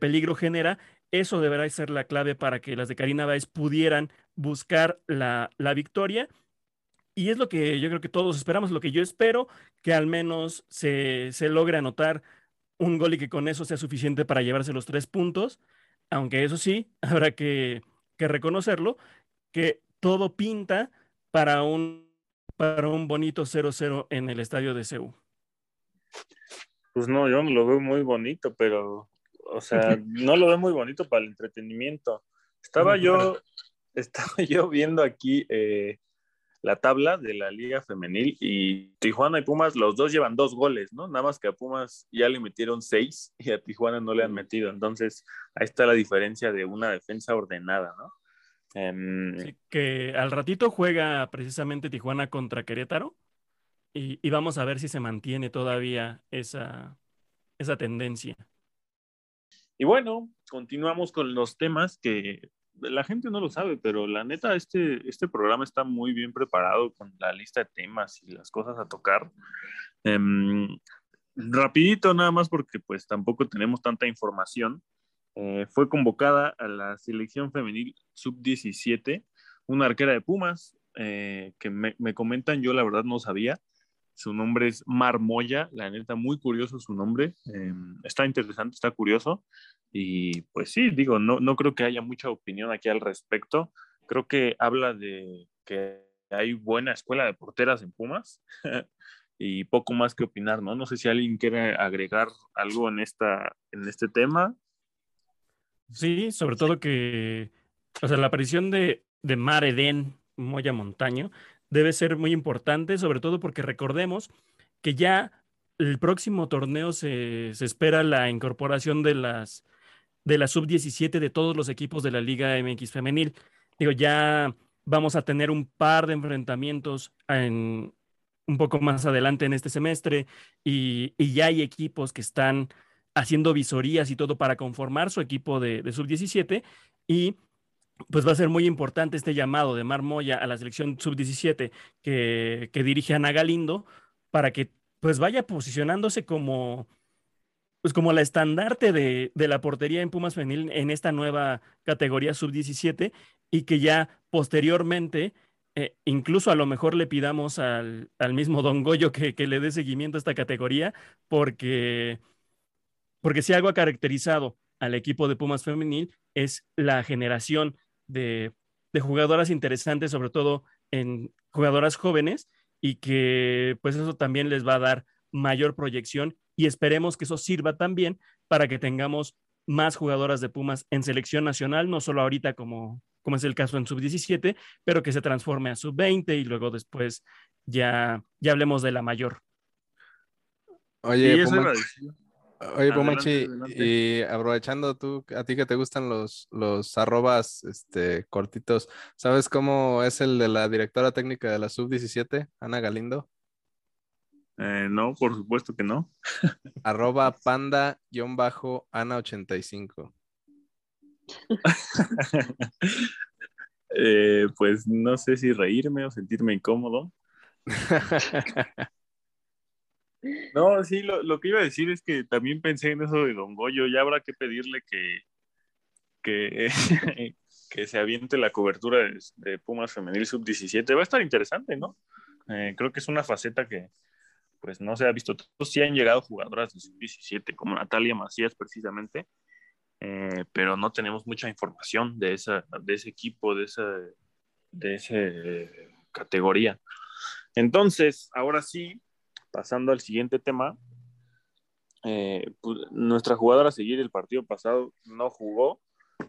peligro genera, eso deberá ser la clave para que las de Karina Báez pudieran buscar la, victoria. Y es lo que yo creo que todos esperamos, lo que yo espero, que al menos se, logre anotar un gol y que con eso sea suficiente para llevarse los tres puntos. Aunque eso sí, <laughs> habrá que, que reconocerlo, que todo pinta para un, para un bonito 0-0 en el estadio de Seúl? Pues no, yo lo veo muy bonito, pero, o sea, <laughs> no lo veo muy bonito para el entretenimiento. Estaba yo, <laughs> estaba yo viendo aquí eh, la tabla de la Liga Femenil y Tijuana y Pumas, los dos llevan dos goles, ¿no? Nada más que a Pumas ya le metieron seis y a Tijuana no le han metido. Entonces, ahí está la diferencia de una defensa ordenada, ¿no? Em, que al ratito juega precisamente Tijuana contra Querétaro y, vamos a ver si se mantiene todavía esa, esa tendencia. Y bueno, continuamos con los temas que la gente no lo sabe, pero la neta, este, este programa está muy bien preparado con la lista de temas y las cosas a tocar. Em, rapidito nada más porque pues tampoco tenemos tanta información. Eh, fue convocada a la selección femenil sub-17, una arquera de Pumas, eh, que me, comentan, yo la verdad no sabía. Su nombre es Marmoya, la neta, muy curioso su nombre. Eh, está interesante, está curioso. Y pues sí, digo, no, no creo que haya mucha opinión aquí al respecto. Creo que habla de que hay buena escuela de porteras en Pumas <laughs> y poco más que opinar, ¿no? No sé si alguien quiere agregar algo en, esta, en este tema. Sí, sobre todo que, o sea, la aparición de, de Mar Eden Moya Montaño debe ser muy importante, sobre todo porque recordemos que ya el próximo torneo se, se espera la incorporación de las de la sub-17 de todos los equipos de la Liga MX femenil. Digo, ya vamos a tener un par de enfrentamientos en, un poco más adelante en este semestre y, y ya hay equipos que están haciendo visorías y todo para conformar su equipo de, de sub-17 y pues va a ser muy importante este llamado de Mar Moya a la selección sub-17 que, que, dirige Ana Galindo para que pues vaya posicionándose como pues como la estandarte de, de la portería en Pumas Femenil en esta nueva categoría sub-17 y que ya posteriormente eh, incluso a lo mejor le pidamos al, al mismo Don Goyo que, que, le dé seguimiento a esta categoría porque, porque si algo ha caracterizado al equipo de Pumas Femenil es la generación de, de jugadoras interesantes, sobre todo en jugadoras jóvenes, y que pues eso también les va a dar mayor proyección y esperemos que eso sirva también para que tengamos más jugadoras de Pumas en selección nacional, no solo ahorita como, como es el caso en sub-17, pero que se transforme a sub-20 y luego después ya, ya hablemos de la mayor. Oye, Oye, Pomachi, y aprovechando tú, a ti que te gustan los, los arrobas este, cortitos, ¿sabes cómo es el de la directora técnica de la sub-17, Ana Galindo? Eh, no, por supuesto que no. <laughs> Arroba panda-ana85. <laughs> eh, pues no sé si reírme o sentirme incómodo. <laughs> No, sí, lo, lo, que iba a decir es que también pensé en eso de Don Goyo. Ya habrá que pedirle que, que, <laughs> que se aviente la cobertura de, de Pumas Femenil Sub-17. Va a estar interesante, ¿no? Eh, creo que es una faceta que pues no se ha visto. Todos sí han llegado jugadoras de Sub-17, como Natalia Macías precisamente, eh, pero no tenemos mucha información de, esa, de ese equipo, de esa, de esa categoría. Entonces, ahora sí, pasando al siguiente tema, eh, pues, nuestra jugadora a seguir el partido pasado no jugó,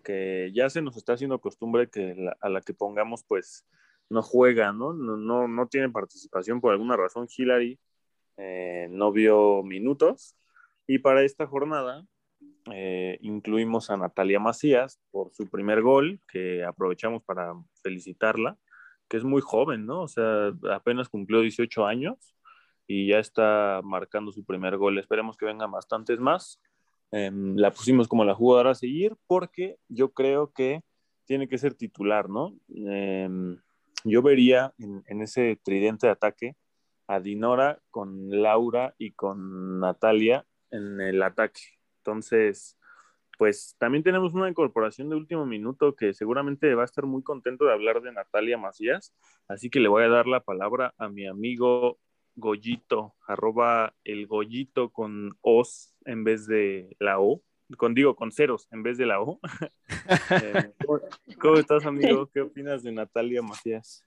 que ya se nos está haciendo costumbre que a la que pongamos pues no juega, ¿no? No, no, no tiene participación por alguna razón. Hillary eh, no vio minutos y para esta jornada eh, incluimos a Natalia Macías por su primer gol, que aprovechamos para felicitarla, que es muy joven, ¿no? O sea, apenas cumplió 18 años y ya está marcando su primer gol. Esperemos que vengan bastantes más. Eh, la pusimos como la jugadora a seguir porque yo creo que tiene que ser titular, ¿no? Eh, yo vería en, en, ese tridente de ataque a Dinora con Laura y con Natalia en el ataque. Entonces, pues también tenemos una incorporación de último minuto que seguramente va a estar muy contento de hablar de Natalia Macías, así que le voy a dar la palabra a mi amigo Goyito, arroba el Goyito con os en vez de la O, con digo con ceros en vez de la O. <laughs> eh, ¿cómo, ¿Cómo estás, amigo? ¿Qué opinas de Natalia Macías?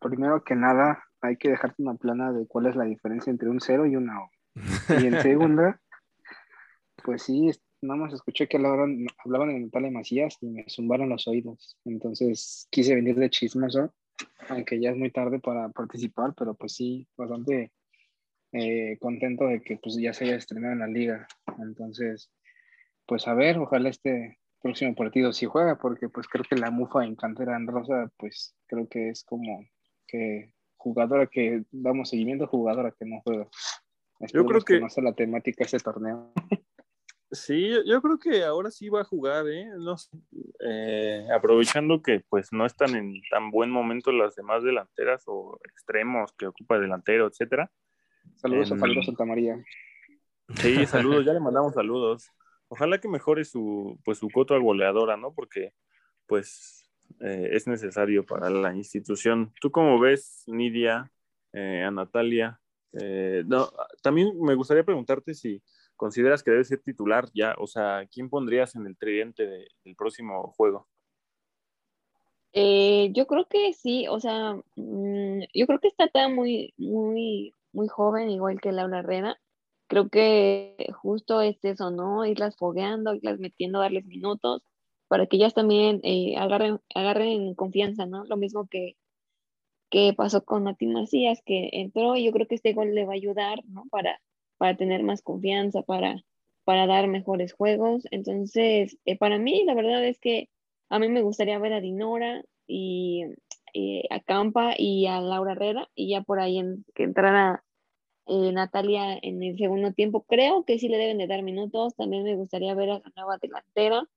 Primero que nada, hay que dejarte una plana de cuál es la diferencia entre un cero y una O. Y en <laughs> segunda, pues sí, nada más escuché que hablaban, hablaban de Natalia Macías y me zumbaron los oídos. Entonces quise venir de chismoso aunque ya es muy tarde para participar, pero pues sí, bastante eh, contento de que pues ya se haya estrenado en la liga. Entonces, pues a ver, ojalá este próximo partido sí juega, porque pues creo que la mufa en cantera en rosa, pues creo que es como que jugadora que damos seguimiento, jugadora que no juega. Yo creo que, que no sea la temática ese torneo. <laughs> Sí, yo, yo, creo que ahora sí va a jugar, ¿eh? No eh, aprovechando que pues no están en tan buen momento las demás delanteras o extremos que ocupa delantero, etcétera. Saludos eh, a Fabio Santa María. Sí, saludos, <laughs> ya le mandamos saludos. Ojalá que mejore su pues su coto goleadora, ¿no? Porque pues eh, es necesario para la institución. ¿Tú cómo ves, Nidia, a Natalia? no, también me gustaría preguntarte si consideras que debe ser titular ya? O sea, ¿quién pondrías en el tridente de, del próximo juego? Eh, yo creo que sí, o sea, mmm, yo creo que está tan muy, muy, muy joven, igual que Laura Herrera. Creo que justo es eso, ¿no? Irlas fogueando, irlas metiendo, darles minutos, para que ellas también eh, agarren, agarren confianza, ¿no? Lo mismo que, que pasó con Nati Macías, que entró y yo creo que este gol le va a ayudar, ¿no? Para, para tener más confianza, para, para dar mejores juegos. Entonces, eh, para mí, la verdad es que a mí me gustaría ver a Dinora y eh, a Campa y a Laura Herrera y ya por ahí que entrara eh, Natalia en el segundo tiempo. Creo que sí le deben de dar minutos. También me gustaría ver a la nueva delantera,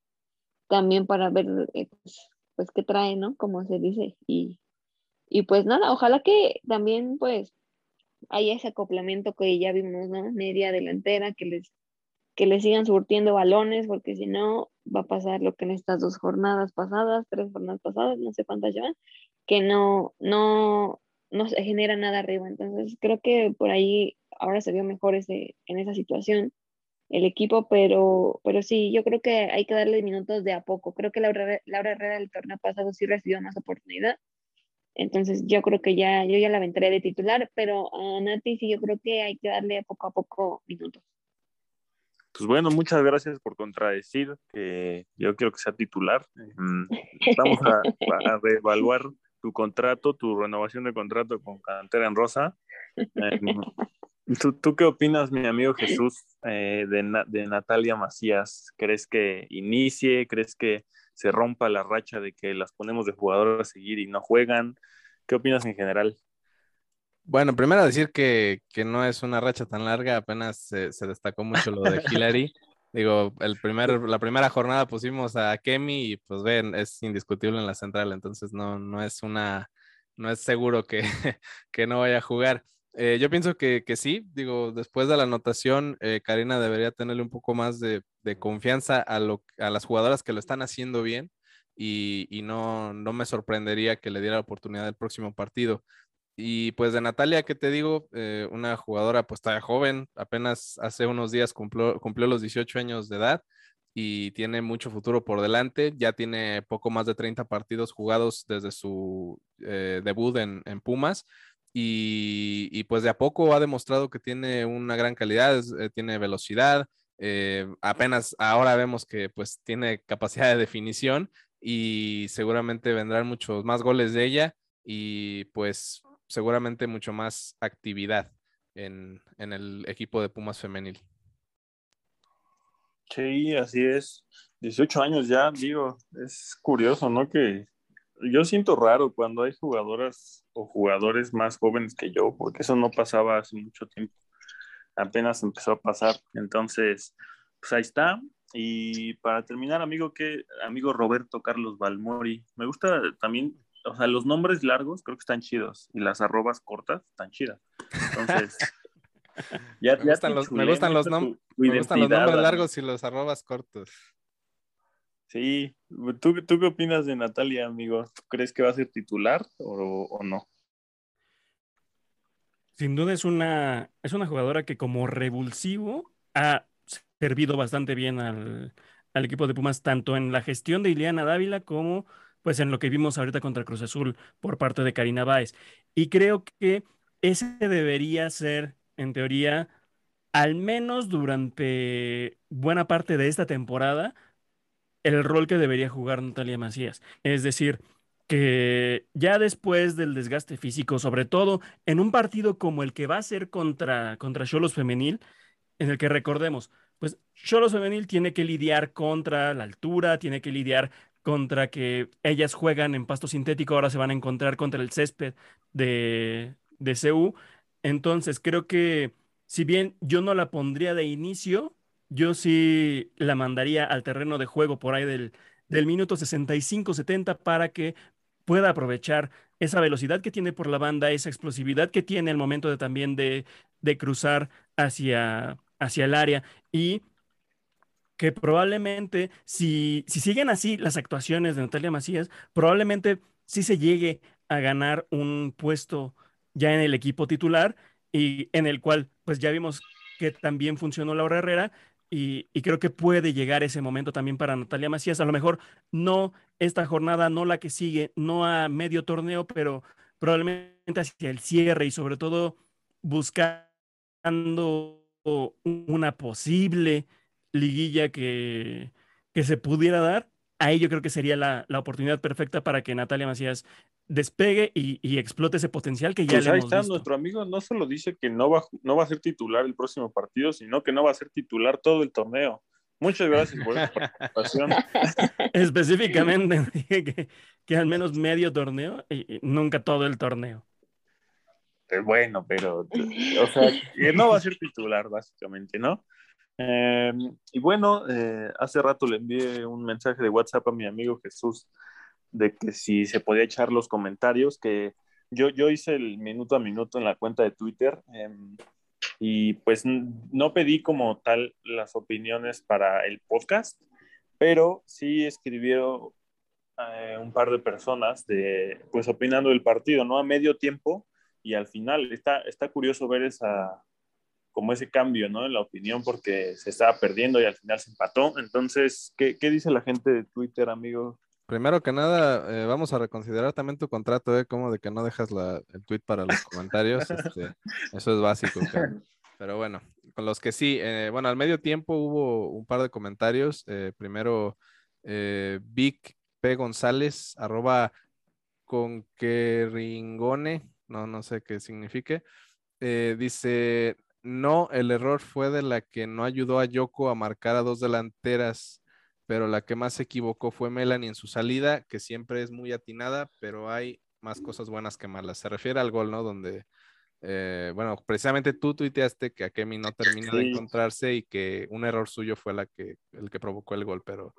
también para ver pues, pues, qué trae, ¿no? Como se dice. Y, y pues nada, ojalá que también pues haya ese acoplamiento que ya vimos, ¿no? Media delantera, que les, que les sigan surtiendo balones, porque si no va a pasar lo que en estas dos jornadas pasadas, tres jornadas pasadas, no sé cuántas llevan, que no, no, no se genera nada arriba. Entonces creo que por ahí ahora se vio mejor ese, en esa situación el equipo, pero, pero sí, yo creo que hay que darle minutos de a poco. Creo que Laura, Laura Herrera del torneo pasado sí recibió más oportunidad. Entonces yo creo que ya, yo ya la aventaré de titular, pero a Nati sí yo creo que hay que darle poco a poco minutos. Pues bueno, muchas gracias por contradecir que yo quiero que sea titular. Mm, vamos a, a reevaluar tu contrato, tu renovación de contrato con Cantera en Rosa. Em, ¿tú, qué opinas, mi amigo Jesús, eh, de, de, Natalia Macías? ¿Crees que inicie? ¿Crees que se rompa la racha de que las ponemos de jugador a seguir y no juegan? ¿Qué opinas en general? Bueno, primero decir que, que no es una racha tan larga, apenas se, se destacó mucho lo de Hillary. <laughs> Digo, el primer, la primera jornada pusimos a Kemi y pues ven, es indiscutible en la central, entonces no, no es una, no es seguro que, <laughs> que no vaya a jugar. Eh, yo pienso que, que, sí, digo, después de la anotación, eh, Karina debería tenerle un poco más de, de confianza a, lo, a las jugadoras que lo están haciendo bien y, y no, no me sorprendería que le diera la oportunidad del próximo partido. Y pues de Natalia, ¿qué te digo? Eh, una jugadora pues todavía joven, apenas hace unos días cumplió, cumplió, los 18 años de edad y tiene mucho futuro por delante. Ya tiene poco más de 30 partidos jugados desde su debut en, en Pumas. Y, pues de a poco ha demostrado que tiene una gran calidad, eh, tiene velocidad, eh, apenas ahora vemos que pues tiene capacidad de definición y seguramente vendrán muchos más goles de ella y pues seguramente mucho más actividad en, en el equipo de Pumas femenil. Sí, así es. 18 años ya, digo, es curioso, ¿no? Que yo siento raro cuando hay jugadoras o jugadores más jóvenes que yo, porque eso no pasaba hace mucho tiempo. Apenas empezó a pasar. Entonces, pues ahí está. Y para terminar, amigo, que amigo Roberto Carlos Balmori, me gusta también o sea, los nombres largos creo que están chidos y las arrobas cortas están chidas. Entonces, ya, me, gustan los, me, gustan los, nombres largos y los arrobas cortos. Sí, ¿Tú, ¿tú qué opinas de Natalia, amigo? ¿Tú crees que va a ser titular o, no? Sin duda es una, es una jugadora que como revulsivo ha servido bastante bien al, al equipo de Pumas, tanto en la gestión de Ileana Dávila como pues en lo que vimos ahorita contra Cruz Azul por parte de Karina Báez. Y creo que ese debería ser, en teoría, al menos durante buena parte de esta temporada, el rol que debería jugar Natalia Macías. Es decir, que ya después del desgaste físico, sobre todo en un partido como el que va a ser contra, contra Cholos Femenil, en el que recordemos, pues Cholos Femenil tiene que lidiar contra la altura, tiene que lidiar contra que ellas juegan en pasto sintético, ahora se van a encontrar contra el césped de, de CU. Entonces, creo que si bien yo no la pondría de inicio, yo sí la mandaría al terreno de juego por ahí del, del minuto 65-70 para que pueda aprovechar esa velocidad que tiene por la banda, esa explosividad que tiene al momento de también de, de cruzar hacia, hacia el área. Y que probablemente, si, si siguen así las actuaciones de Natalia Macías, probablemente sí se llegue a ganar un puesto ya en el equipo titular y en el cual pues ya vimos que también funcionó Laura Herrera y, creo que puede llegar ese momento también para Natalia Macías. A lo mejor no esta jornada, no la que sigue, no a medio torneo, pero probablemente hacia el cierre y sobre todo buscando una posible liguilla que, que se pudiera dar, ahí yo creo que sería la, la oportunidad perfecta para que Natalia Macías despegue y, y explote ese potencial que ya pues le ahí hemos está, visto. nuestro amigo no solo dice que no va, no va a ser titular el próximo partido, sino que no va a ser titular todo el torneo. Muchas gracias por esa participación. <laughs> Específicamente, <laughs> dije que, que al menos medio torneo y, y nunca todo el torneo. eh, bueno, pero, o sea, no va a ser titular, básicamente, ¿no? Em, y bueno, eh, hace rato le envié un mensaje de WhatsApp a mi amigo Jesús de que si se podía echar los comentarios, que yo, yo hice el minuto a minuto en la cuenta de Twitter em, y pues no pedí como tal las opiniones para el podcast, pero sí escribieron eh, un par de personas de, pues opinando del partido, ¿no? A medio tiempo y al final. Está, está curioso ver esa, como ese cambio, ¿no? En la opinión porque se estaba perdiendo y al final se empató. Entonces, ¿qué, qué dice la gente de Twitter, amigo? Primero que nada, eh, vamos a reconsiderar también tu contrato, ¿eh? Como de que no dejas la, el tweet para los comentarios. Este, <laughs> eso es básico. Pero bueno, con los que sí, eh, bueno, al medio tiempo hubo un par de comentarios. Eh, primero, Vic P. González, arroba con que ringone, no, no sé qué signifique. dice, no, el error fue de la que no ayudó a Yoko a marcar a dos delanteras pero la que más se equivocó fue Melanie en su salida, que siempre es muy atinada, pero hay más cosas buenas que malas. Se refiere al gol, ¿no? Donde, eh, bueno, precisamente tú tuiteaste que Akemi no terminó de encontrarse y que un error suyo fue la que, el que provocó el gol, pero...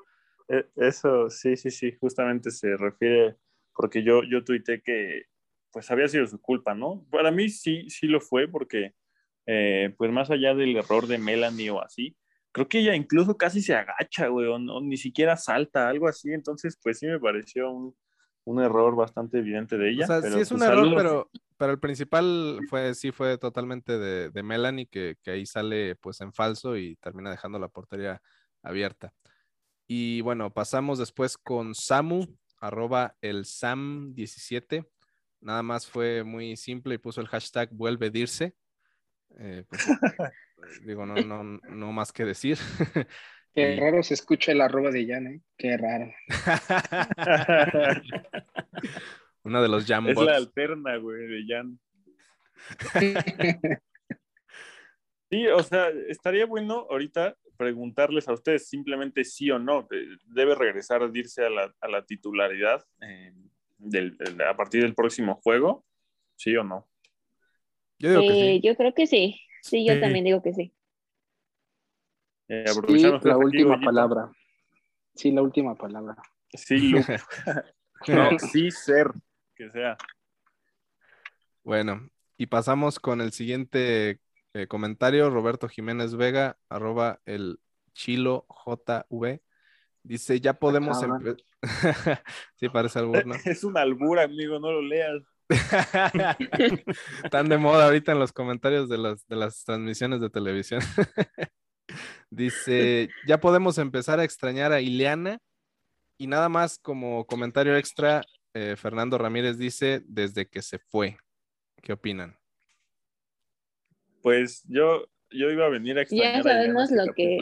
E, eso, sí, sí, sí, justamente se refiere, porque yo, yo tuiteé que pues había sido su culpa, ¿no? Para mí sí, sí lo fue, porque eh, pues más allá del error de Melanie o así, creo que ella incluso casi se agacha, güey, o, ni siquiera salta, algo así. Entonces, pues sí me pareció un, un error bastante evidente de ella. O sea, sí es un pues, error, pero, pero el principal fue, sí fue totalmente de, de Melanie, que, que, ahí sale pues en falso y termina dejando la portería abierta. Y bueno, pasamos después con Samu, arroba el Sam17. Nada más fue muy simple y puso el hashtag vuelve dirse. Eh, pues, <laughs> digo, no, no, no más que decir. <laughs> Qué raro se escucha el arroba de Jan, ¿eh? Qué raro. <laughs> Una de los Jan Es la alterna, güey, de Jan. <laughs> sí, o sea, estaría bueno ahorita preguntarles a ustedes simplemente sí o no. ¿Debe regresar a irse a la, a la titularidad eh, del, a partir del próximo juego? ¿Sí o no? Yo, digo que sí. Eh, yo creo que sí. Sí, yo también digo que sí. Eh, sí, la última palabra. Sí, la última palabra. Sí, <laughs> no, <laughs> sí, ser, que sea. Bueno, y pasamos con el siguiente eh, comentario. Roberto Jiménez Vega, arroba el chilo JV. Dice, ya podemos empezar. <laughs> sí, parece albur, ¿no? Es un albur, amigo, no lo leas. <laughs> Están de moda ahorita en los comentarios de las, de las transmisiones de televisión. <laughs> Dice, ya podemos empezar a extrañar a Ileana. Y nada más como comentario extra, eh, Fernando Ramírez dice, desde que se fue. ¿Qué opinan? Pues yo, yo iba a venir a extrañar. Ya sabemos lo que,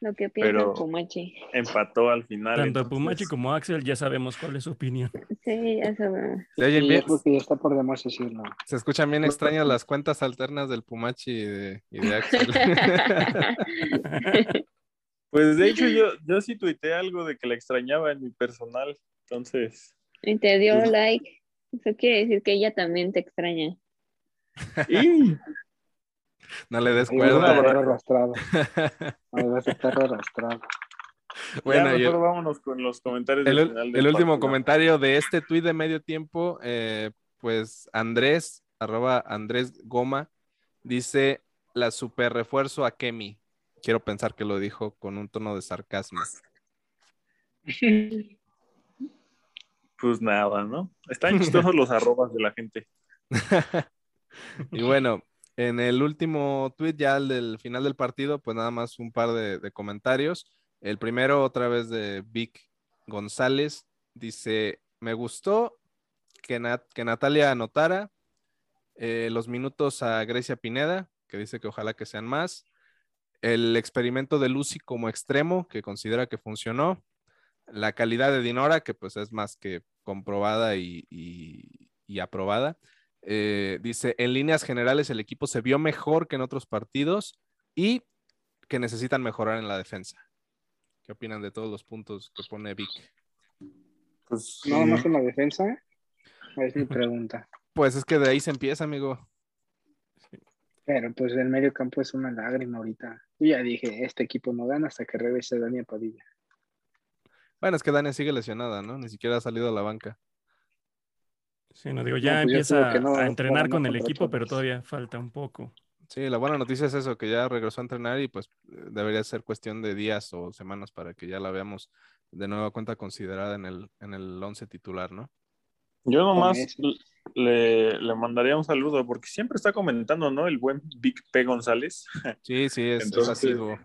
lo que piensa Pumachi. Empató al final. Tanto Pumachi como Axel ya sabemos cuál es su opinión. Sí, ya sabemos. ¿Se oyen bien? ya está por demás decirlo. Se escuchan bien extrañas las cuentas alternas del Pumachi y de, Axel. <laughs> pues de hecho yo, yo sí tuiteé algo de que la extrañaba en mi personal, entonces... Y te dio pues like. Eso quiere decir que ella también te extraña. ¿Y? No le des cuerda. arrastrado. <laughs> No, estar arrastrado. Bueno, ya, mejor vámonos con los comentarios. El, final el último comentario de este tuit de medio tiempo, eh, pues Andrés, arroba Andrés Goma, dice la super refuerzo a Kemi. Quiero pensar que lo dijo con un tono de sarcasmo. <laughs> Pues nada, ¿no? Están chistosos los <laughs> arrobas de la gente. y bueno, en el último tweet, ya al del final del partido, pues nada más un par de, comentarios. El primero, otra vez de Vic González, dice: Me gustó que, Natalia anotara eh, los minutos a Grecia Pineda, que dice que ojalá que sean más. El experimento de Lucy como extremo, que considera que funcionó. La calidad de Dinora, que pues es más que comprobada y aprobada. Eh, dice, en líneas generales el equipo se vio mejor que en otros partidos y que necesitan mejorar en la defensa. ¿Qué opinan de todos los puntos que pone Vic? Pues no más en la defensa, es mi <laughs> pregunta. Pues es que de ahí se empieza, amigo. Pero pues el medio campo es una lágrima ahorita. Yo ya dije, este equipo no gana hasta que regrese Dani Padilla. Bueno, es que Dani sigue lesionada, ¿no? Ni siquiera ha salido a la banca. Sí, no digo, ya No, pues empieza no, a entrenar no, con no el equipo, pero todavía falta un poco. Sí, la buena noticia es eso, que ya regresó a entrenar y pues debería ser cuestión de días o semanas para que ya la veamos de nueva cuenta considerada en el, en el once titular, ¿no? Yo nomás le, le mandaría un saludo porque siempre está comentando, ¿no? El buen Big P González. Sí, sí, es, es Entonces, asiduo.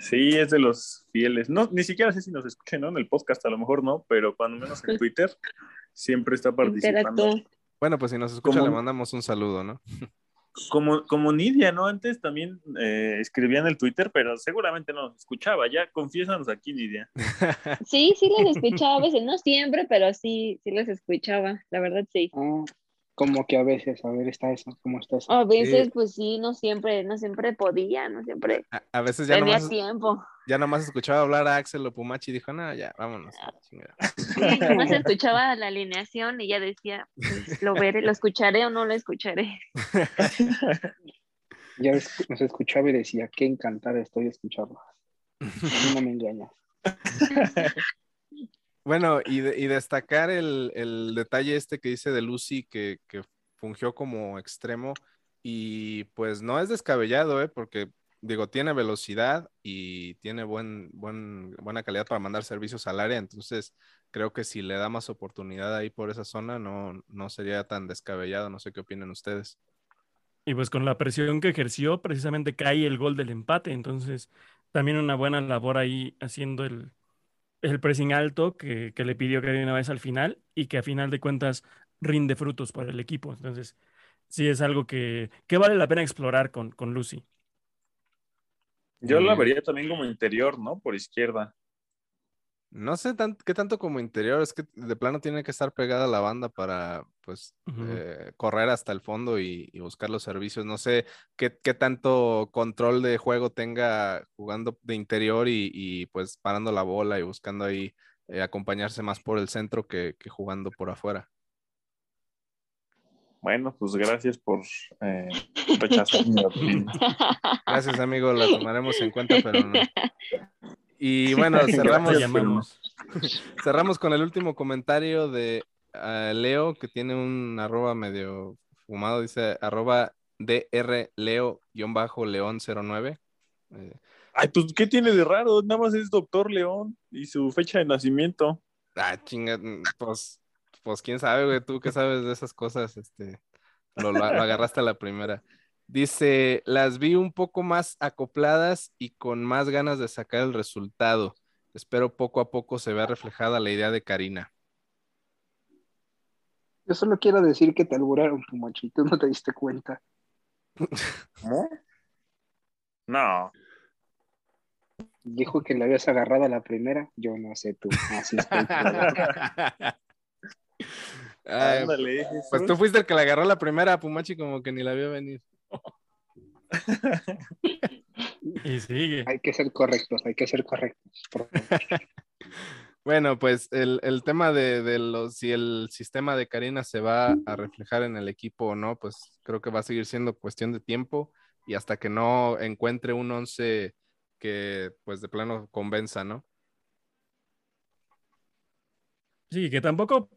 Sí, es de los fieles. No, ni siquiera sé si nos escuchen, ¿no? En el podcast a lo mejor no, pero cuando menos en <laughs> Twitter siempre está participando. Bueno, pues si nos escucha Como- le mandamos un saludo, ¿no? <laughs> Como, como Nidia, ¿no? Antes también eh, escribía en el Twitter, pero seguramente no nos escuchaba. Ya, confiésanos aquí, Nidia. Sí, sí les escuchaba a veces, no siempre, pero sí, sí les escuchaba, la verdad sí. Ah, como que a veces, a ver, está eso, ¿cómo está eso? A veces, Sí. pues sí, no siempre, no siempre podía, no siempre A, a veces ya tenía nomás, tiempo. ya nomás escuchaba hablar a Axel o Pumachi y dijo, no, ya, vámonos. a la chingada". <laughs> Sí, nomás escuchaba la alineación y ya decía, pues, lo veré, lo escucharé o no lo escucharé. <laughs> Ya ves, nos escuchaba y decía, qué encantada estoy escucharlo. <laughs> No me engañas. Bueno, y, de- y destacar el, detalle este que dice de Lucy que, que fungió como extremo y pues no es descabellado, ¿eh? Porque digo, tiene velocidad y tiene buen, buen, buena calidad para mandar servicios al área, entonces creo que si le da más oportunidad ahí por esa zona no, no sería tan descabellado, no sé qué opinan ustedes. Y pues con la presión que ejerció, precisamente cae el gol del empate. Entonces, también una buena labor ahí haciendo el, el pressing alto que, que le pidió que una vez al final y que a final de cuentas rinde frutos para el equipo. Entonces, sí es algo que, que vale la pena explorar con, con Lucy. Yo la Mm. vería también como interior, ¿no? Por izquierda. No sé tan- qué tanto como interior, es que de plano tiene que estar pegada a la banda para pues eh, correr hasta el fondo y, y buscar los servicios. No sé qué, qué tanto control de juego tenga jugando de interior y, y, pues parando la bola y buscando ahí eh, acompañarse más por el centro que, que jugando por afuera. Bueno, pues gracias por eh, rechazar mi <laughs> opinión. Gracias, amigo, la tomaremos en cuenta, pero no. <laughs> Y <laughs> bueno, cerramos, <laughs> cerramos con el último comentario de ah, Leo, que tiene un arroba medio fumado, dice arroba drleo-león09. Eh, Ay, pues, ¿qué tiene de raro? Nada más es Doctor León y su fecha de nacimiento. ah, chinga, mm, pues, pues quién sabe, güey, tú qué sabes de esas cosas, este, lo, lo- lo agarraste a la primera. Dice, las vi un poco más acopladas y con más ganas de sacar el resultado. Espero poco a poco se vea reflejada la idea de Karina. Yo solo quiero decir que te alburaron, Pumachi, tú no te diste cuenta. <laughs> ¿No? No. Dijo que le habías agarrado a la primera, yo no sé tú. Así estoy. <laughs> Ay, Ándale, pues tú fuiste el que la agarró la primera, Pumachi como que ni la vio venir. Y sigue. hay que ser correctos, hay que ser correctos. <laughs> Bueno, pues el, el tema de, de los, si el sistema de Karina se va a reflejar en el equipo o no, pues creo que va a seguir siendo cuestión de tiempo y hasta que no encuentre un once que pues de plano convenza, ¿no? Sí, que tampoco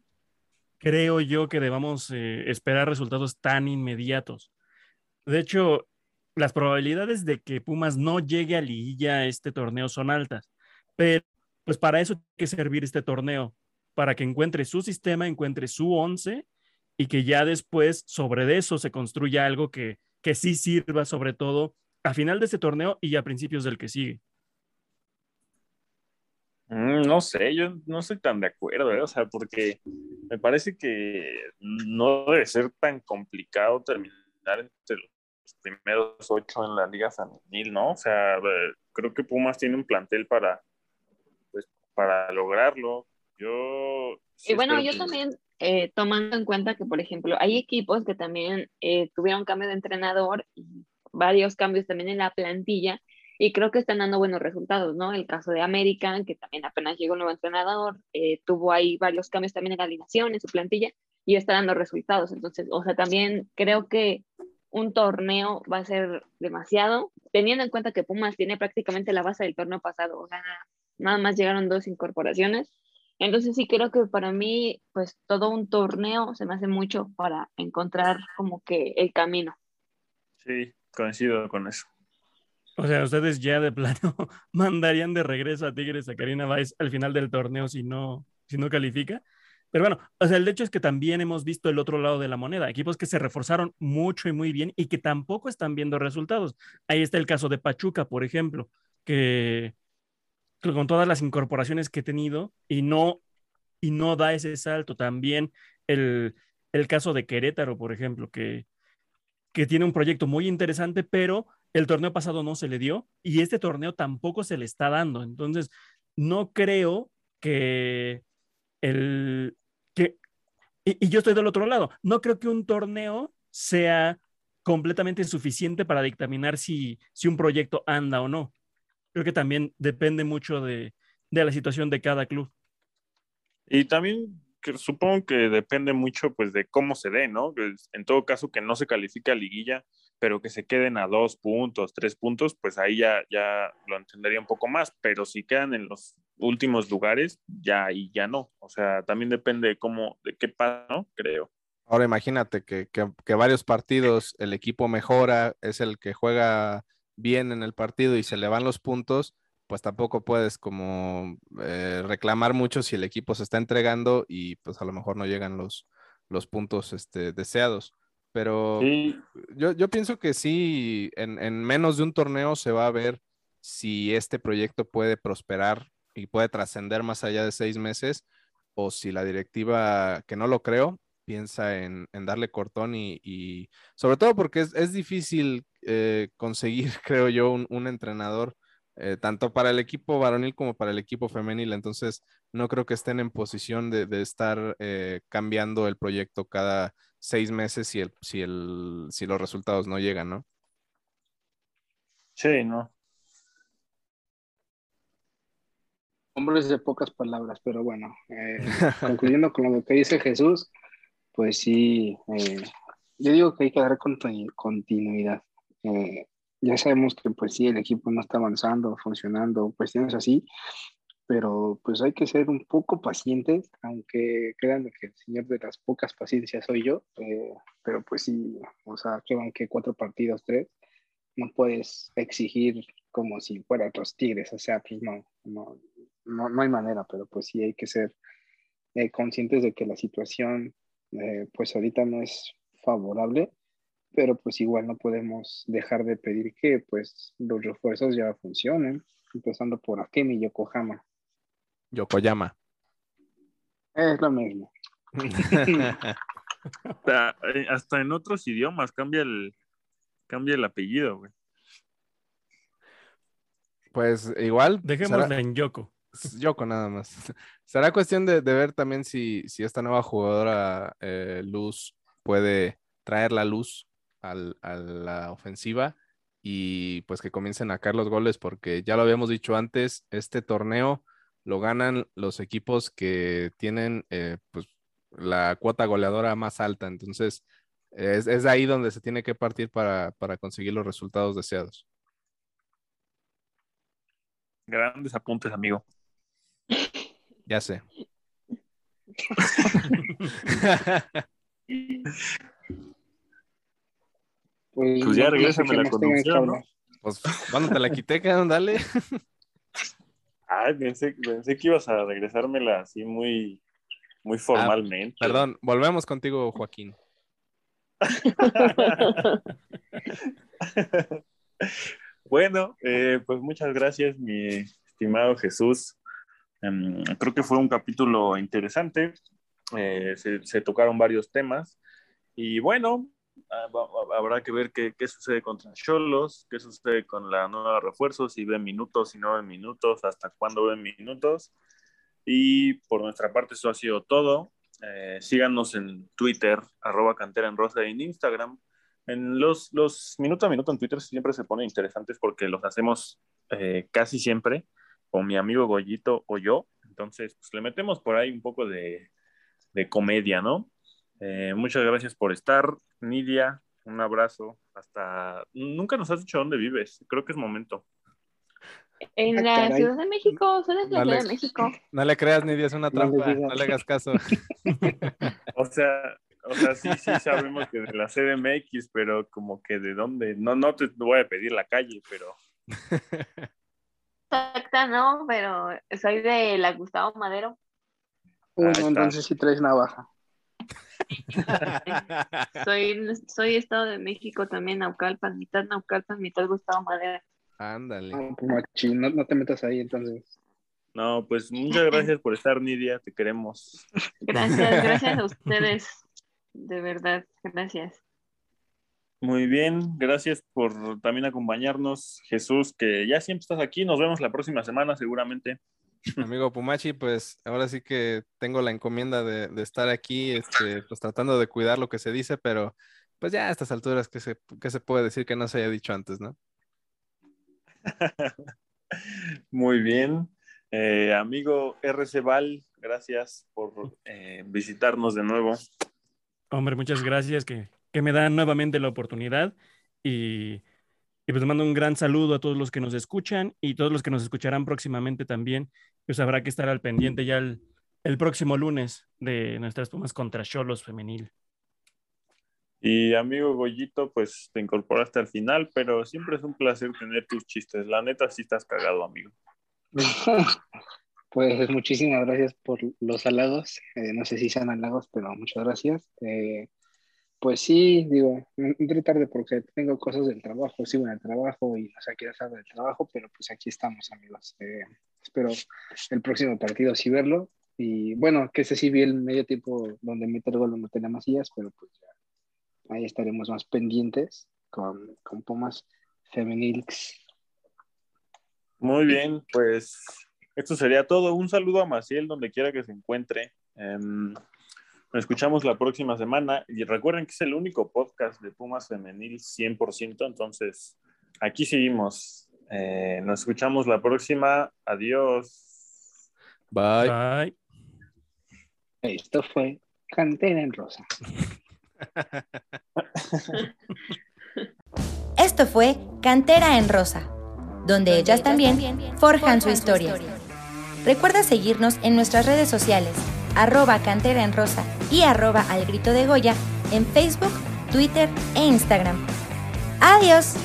creo yo que debamos eh, esperar resultados tan inmediatos. De hecho, las probabilidades de que Pumas no llegue a liguilla este torneo son altas, pero pues para eso tiene que servir este torneo, para que encuentre su sistema, encuentre su once y que ya después sobre eso se construya algo que, que sí sirva sobre todo a final de este torneo y a principios del que sigue. Mm, No sé, yo no estoy tan de acuerdo, ¿eh? O sea, porque me parece que no debe ser tan complicado terminar entre los primeros ocho en la Liga Femenil, ¿no? O sea, eh, creo que Pumas tiene un plantel para, pues, para lograrlo. Yo. sí Y bueno, yo que- también, eh, tomando en cuenta que, por ejemplo, hay equipos que también eh, tuvieron cambio de entrenador y varios cambios también en la plantilla y creo que están dando buenos resultados, ¿no? El caso de American, que también apenas llegó un nuevo entrenador, eh, tuvo ahí varios cambios también en la alineación, en su plantilla, y está dando resultados. Entonces, o sea, también creo que un torneo va a ser demasiado, teniendo en cuenta que Pumas tiene prácticamente la base del torneo pasado, o sea, nada más llegaron dos incorporaciones. Entonces sí creo que para mí, pues todo un torneo se me hace mucho para encontrar como que el camino. Sí, coincido con eso. O sea, ustedes ya de plano <laughs> mandarían de regreso a Tigres a Karina Weiss al final del torneo si no, si no califica. Pero bueno, o sea, el hecho es que también hemos visto el otro lado de la moneda, equipos que se reforzaron mucho y muy bien y que tampoco están viendo resultados. Ahí está el caso de Pachuca, por ejemplo, que, con todas las incorporaciones que he tenido y no, y no da ese salto. También el, el caso de Querétaro, por ejemplo, que, que tiene un proyecto muy interesante, pero el torneo pasado no se le dio y este torneo tampoco se le está dando. Entonces, no creo que el, y, yo estoy del otro lado. No creo que un torneo sea completamente suficiente para dictaminar si, si un proyecto anda o no. Creo que también depende mucho de, de la situación de cada club. Y también que supongo que depende mucho pues de cómo se dé, ¿no? En todo caso que no se califique a liguilla, pero que se queden a dos puntos, tres puntos, pues ahí ya, ya lo entendería un poco más, pero si quedan en los últimos lugares, ya y ya no. O sea, también depende de cómo, de qué pasa, ¿no? Creo. Ahora imagínate que, varios partidos el equipo mejora, es el que juega bien en el partido y se le van los puntos, pues tampoco puedes como eh, reclamar mucho si el equipo se está entregando y pues a lo mejor no llegan los, los puntos este, deseados. Pero yo, yo, pienso que sí, en, en, menos de un torneo se va a ver si este proyecto puede prosperar y puede trascender más allá de seis meses, o si la directiva, que no lo creo, piensa en, en darle cortón y, y, sobre todo porque es, es difícil eh, conseguir, <laughs> creo yo, un, un entrenador eh, tanto para el equipo varonil como para el equipo femenil. Entonces, no creo que estén en posición de, de estar eh, cambiando el proyecto cada seis meses si, el, si, el, si los resultados no llegan, ¿no? Sí, no. Hombres de pocas palabras, pero bueno, eh, <laughs> concluyendo con lo que dice Jesús, pues sí, yo digo que hay que dar continuidad. Ya sabemos que pues sí, el equipo no está avanzando, funcionando, cuestiones así, pero pues hay que ser un poco pacientes, aunque créanme que el señor de las pocas paciencias soy yo, eh, pero pues sí, o sea, van que cuatro partidos, tres, no puedes exigir como si fuera otros tigres, o sea, pues no, no, no, hay manera, pero pues sí hay que ser eh, conscientes de que la situación eh, pues ahorita no es favorable pero pues igual no podemos dejar de pedir que pues los refuerzos ya funcionen, empezando por Akemi y Yokohama. Yokoyama. Es lo mismo. <laughs> Eh, hasta, en otros idiomas cambia el, cambia el apellido, güey. Pues igual. Dejémosla en Yoko. Yoko nada más. <laughs> Será cuestión de, ver también si, si, esta nueva jugadora eh, Luz puede traer la luz a la ofensiva y pues que comiencen a caer los goles porque ya lo habíamos dicho antes, este torneo lo ganan los equipos que tienen eh, pues la cuota goleadora más alta, entonces es, es, ahí donde se tiene que partir para, para conseguir los resultados deseados. Grandes apuntes, amigo. Ya sé. Pues, pues ya regresame la conducción, ¿no? Pues cuando te la quité, dale. Ay, pensé, pensé que ibas a regresármela así muy, muy formalmente. Ah, perdón, volvemos contigo, Joaquín. <laughs> bueno, eh, pues muchas gracias, mi estimado Jesús. Em, creo que fue un capítulo interesante. Eh, se, tocaron varios temas. Y bueno, Ah, habrá que ver qué, qué sucede contra Cholos, qué sucede con la nueva refuerzo, si ven minutos, si no ven minutos, hasta cuándo ven minutos. Y por nuestra parte, eso ha sido todo. Eh, síganos en Twitter, arroba cantera en rosa, en Instagram. En los, los minuto a minuto en Twitter siempre se ponen interesantes porque los hacemos eh, casi siempre con mi amigo Goyito o yo. Entonces, pues le metemos por ahí un poco de, de comedia, ¿no? Eh, muchas gracias por estar, Nidia. Un abrazo. Hasta. Nunca nos has dicho dónde vives. Creo que es momento. En Ah, la caray. Ciudad de México, soy de la Dale. Ciudad de México. No le creas, Nidia, es una No le trampa. digas. No le hagas caso. <laughs> O sea, o sea, sí, sí sabemos que de la CDMX, pero como que de dónde. No, no te voy a pedir la calle, pero. <laughs> Exacta, no, pero soy de la Gustavo Madero. Uy, no, entonces sí traes navaja. <laughs> Soy, soy Estado de México también, Naucalpan, mitad Naucalpan, mitad Gustavo Madero. Ándale. No, pues, no, no te metas ahí entonces. No, pues muchas gracias por estar, Nidia. Te queremos. Gracias, gracias a ustedes. De verdad, gracias. Muy bien, gracias por también acompañarnos, Jesús, que ya siempre estás aquí. Nos vemos la próxima semana, seguramente. Amigo Pumachi, pues ahora sí que tengo la encomienda de, de estar aquí, este, pues tratando de cuidar lo que se dice, pero pues ya a estas alturas, ¿qué se, qué se puede decir que no se haya dicho antes, no? <laughs> Muy bien. Eh, amigo RC Val, gracias por eh, visitarnos de nuevo. Hombre, muchas gracias que, que me dan nuevamente la oportunidad y, y pues mando un gran saludo a todos los que nos escuchan y todos los que nos escucharán próximamente también. Pues habrá que estar al pendiente ya el, el próximo lunes de nuestras Pumas contra Cholos femenil. Y amigo Goyito, pues te incorporaste al final, pero siempre es un placer tener tus chistes. La neta, sí estás cagado, amigo. <laughs> Pues muchísimas gracias por los halagos. Eh, no sé si sean halagos, pero muchas gracias. Eh, pues sí, digo, entré tarde porque tengo cosas del trabajo, sigo en el trabajo y no sé qué hora del trabajo, pero pues aquí estamos, amigos. Eh, espero el próximo partido sí verlo. Y bueno, que ese sí vi el medio tiempo donde mete el gol no Macías, pero pues ya ahí estaremos más pendientes con, con Pumas. Muy bien, pues esto sería todo. Un saludo a Maciel donde quiera que se encuentre. Em, nos escuchamos la próxima semana y recuerden que es el único podcast de Pumas Femenil 100%, entonces aquí seguimos. Eh, nos escuchamos la próxima. Adiós. Bye. Bye. Esto fue Cantera en Rosa. <laughs> Esto fue Cantera en Rosa, donde ellas también forjan su historia. Recuerda seguirnos en nuestras redes sociales, arroba Cantera en Rosa y arroba Al Grito de Goya en Facebook, Twitter e Instagram. ¡Adiós!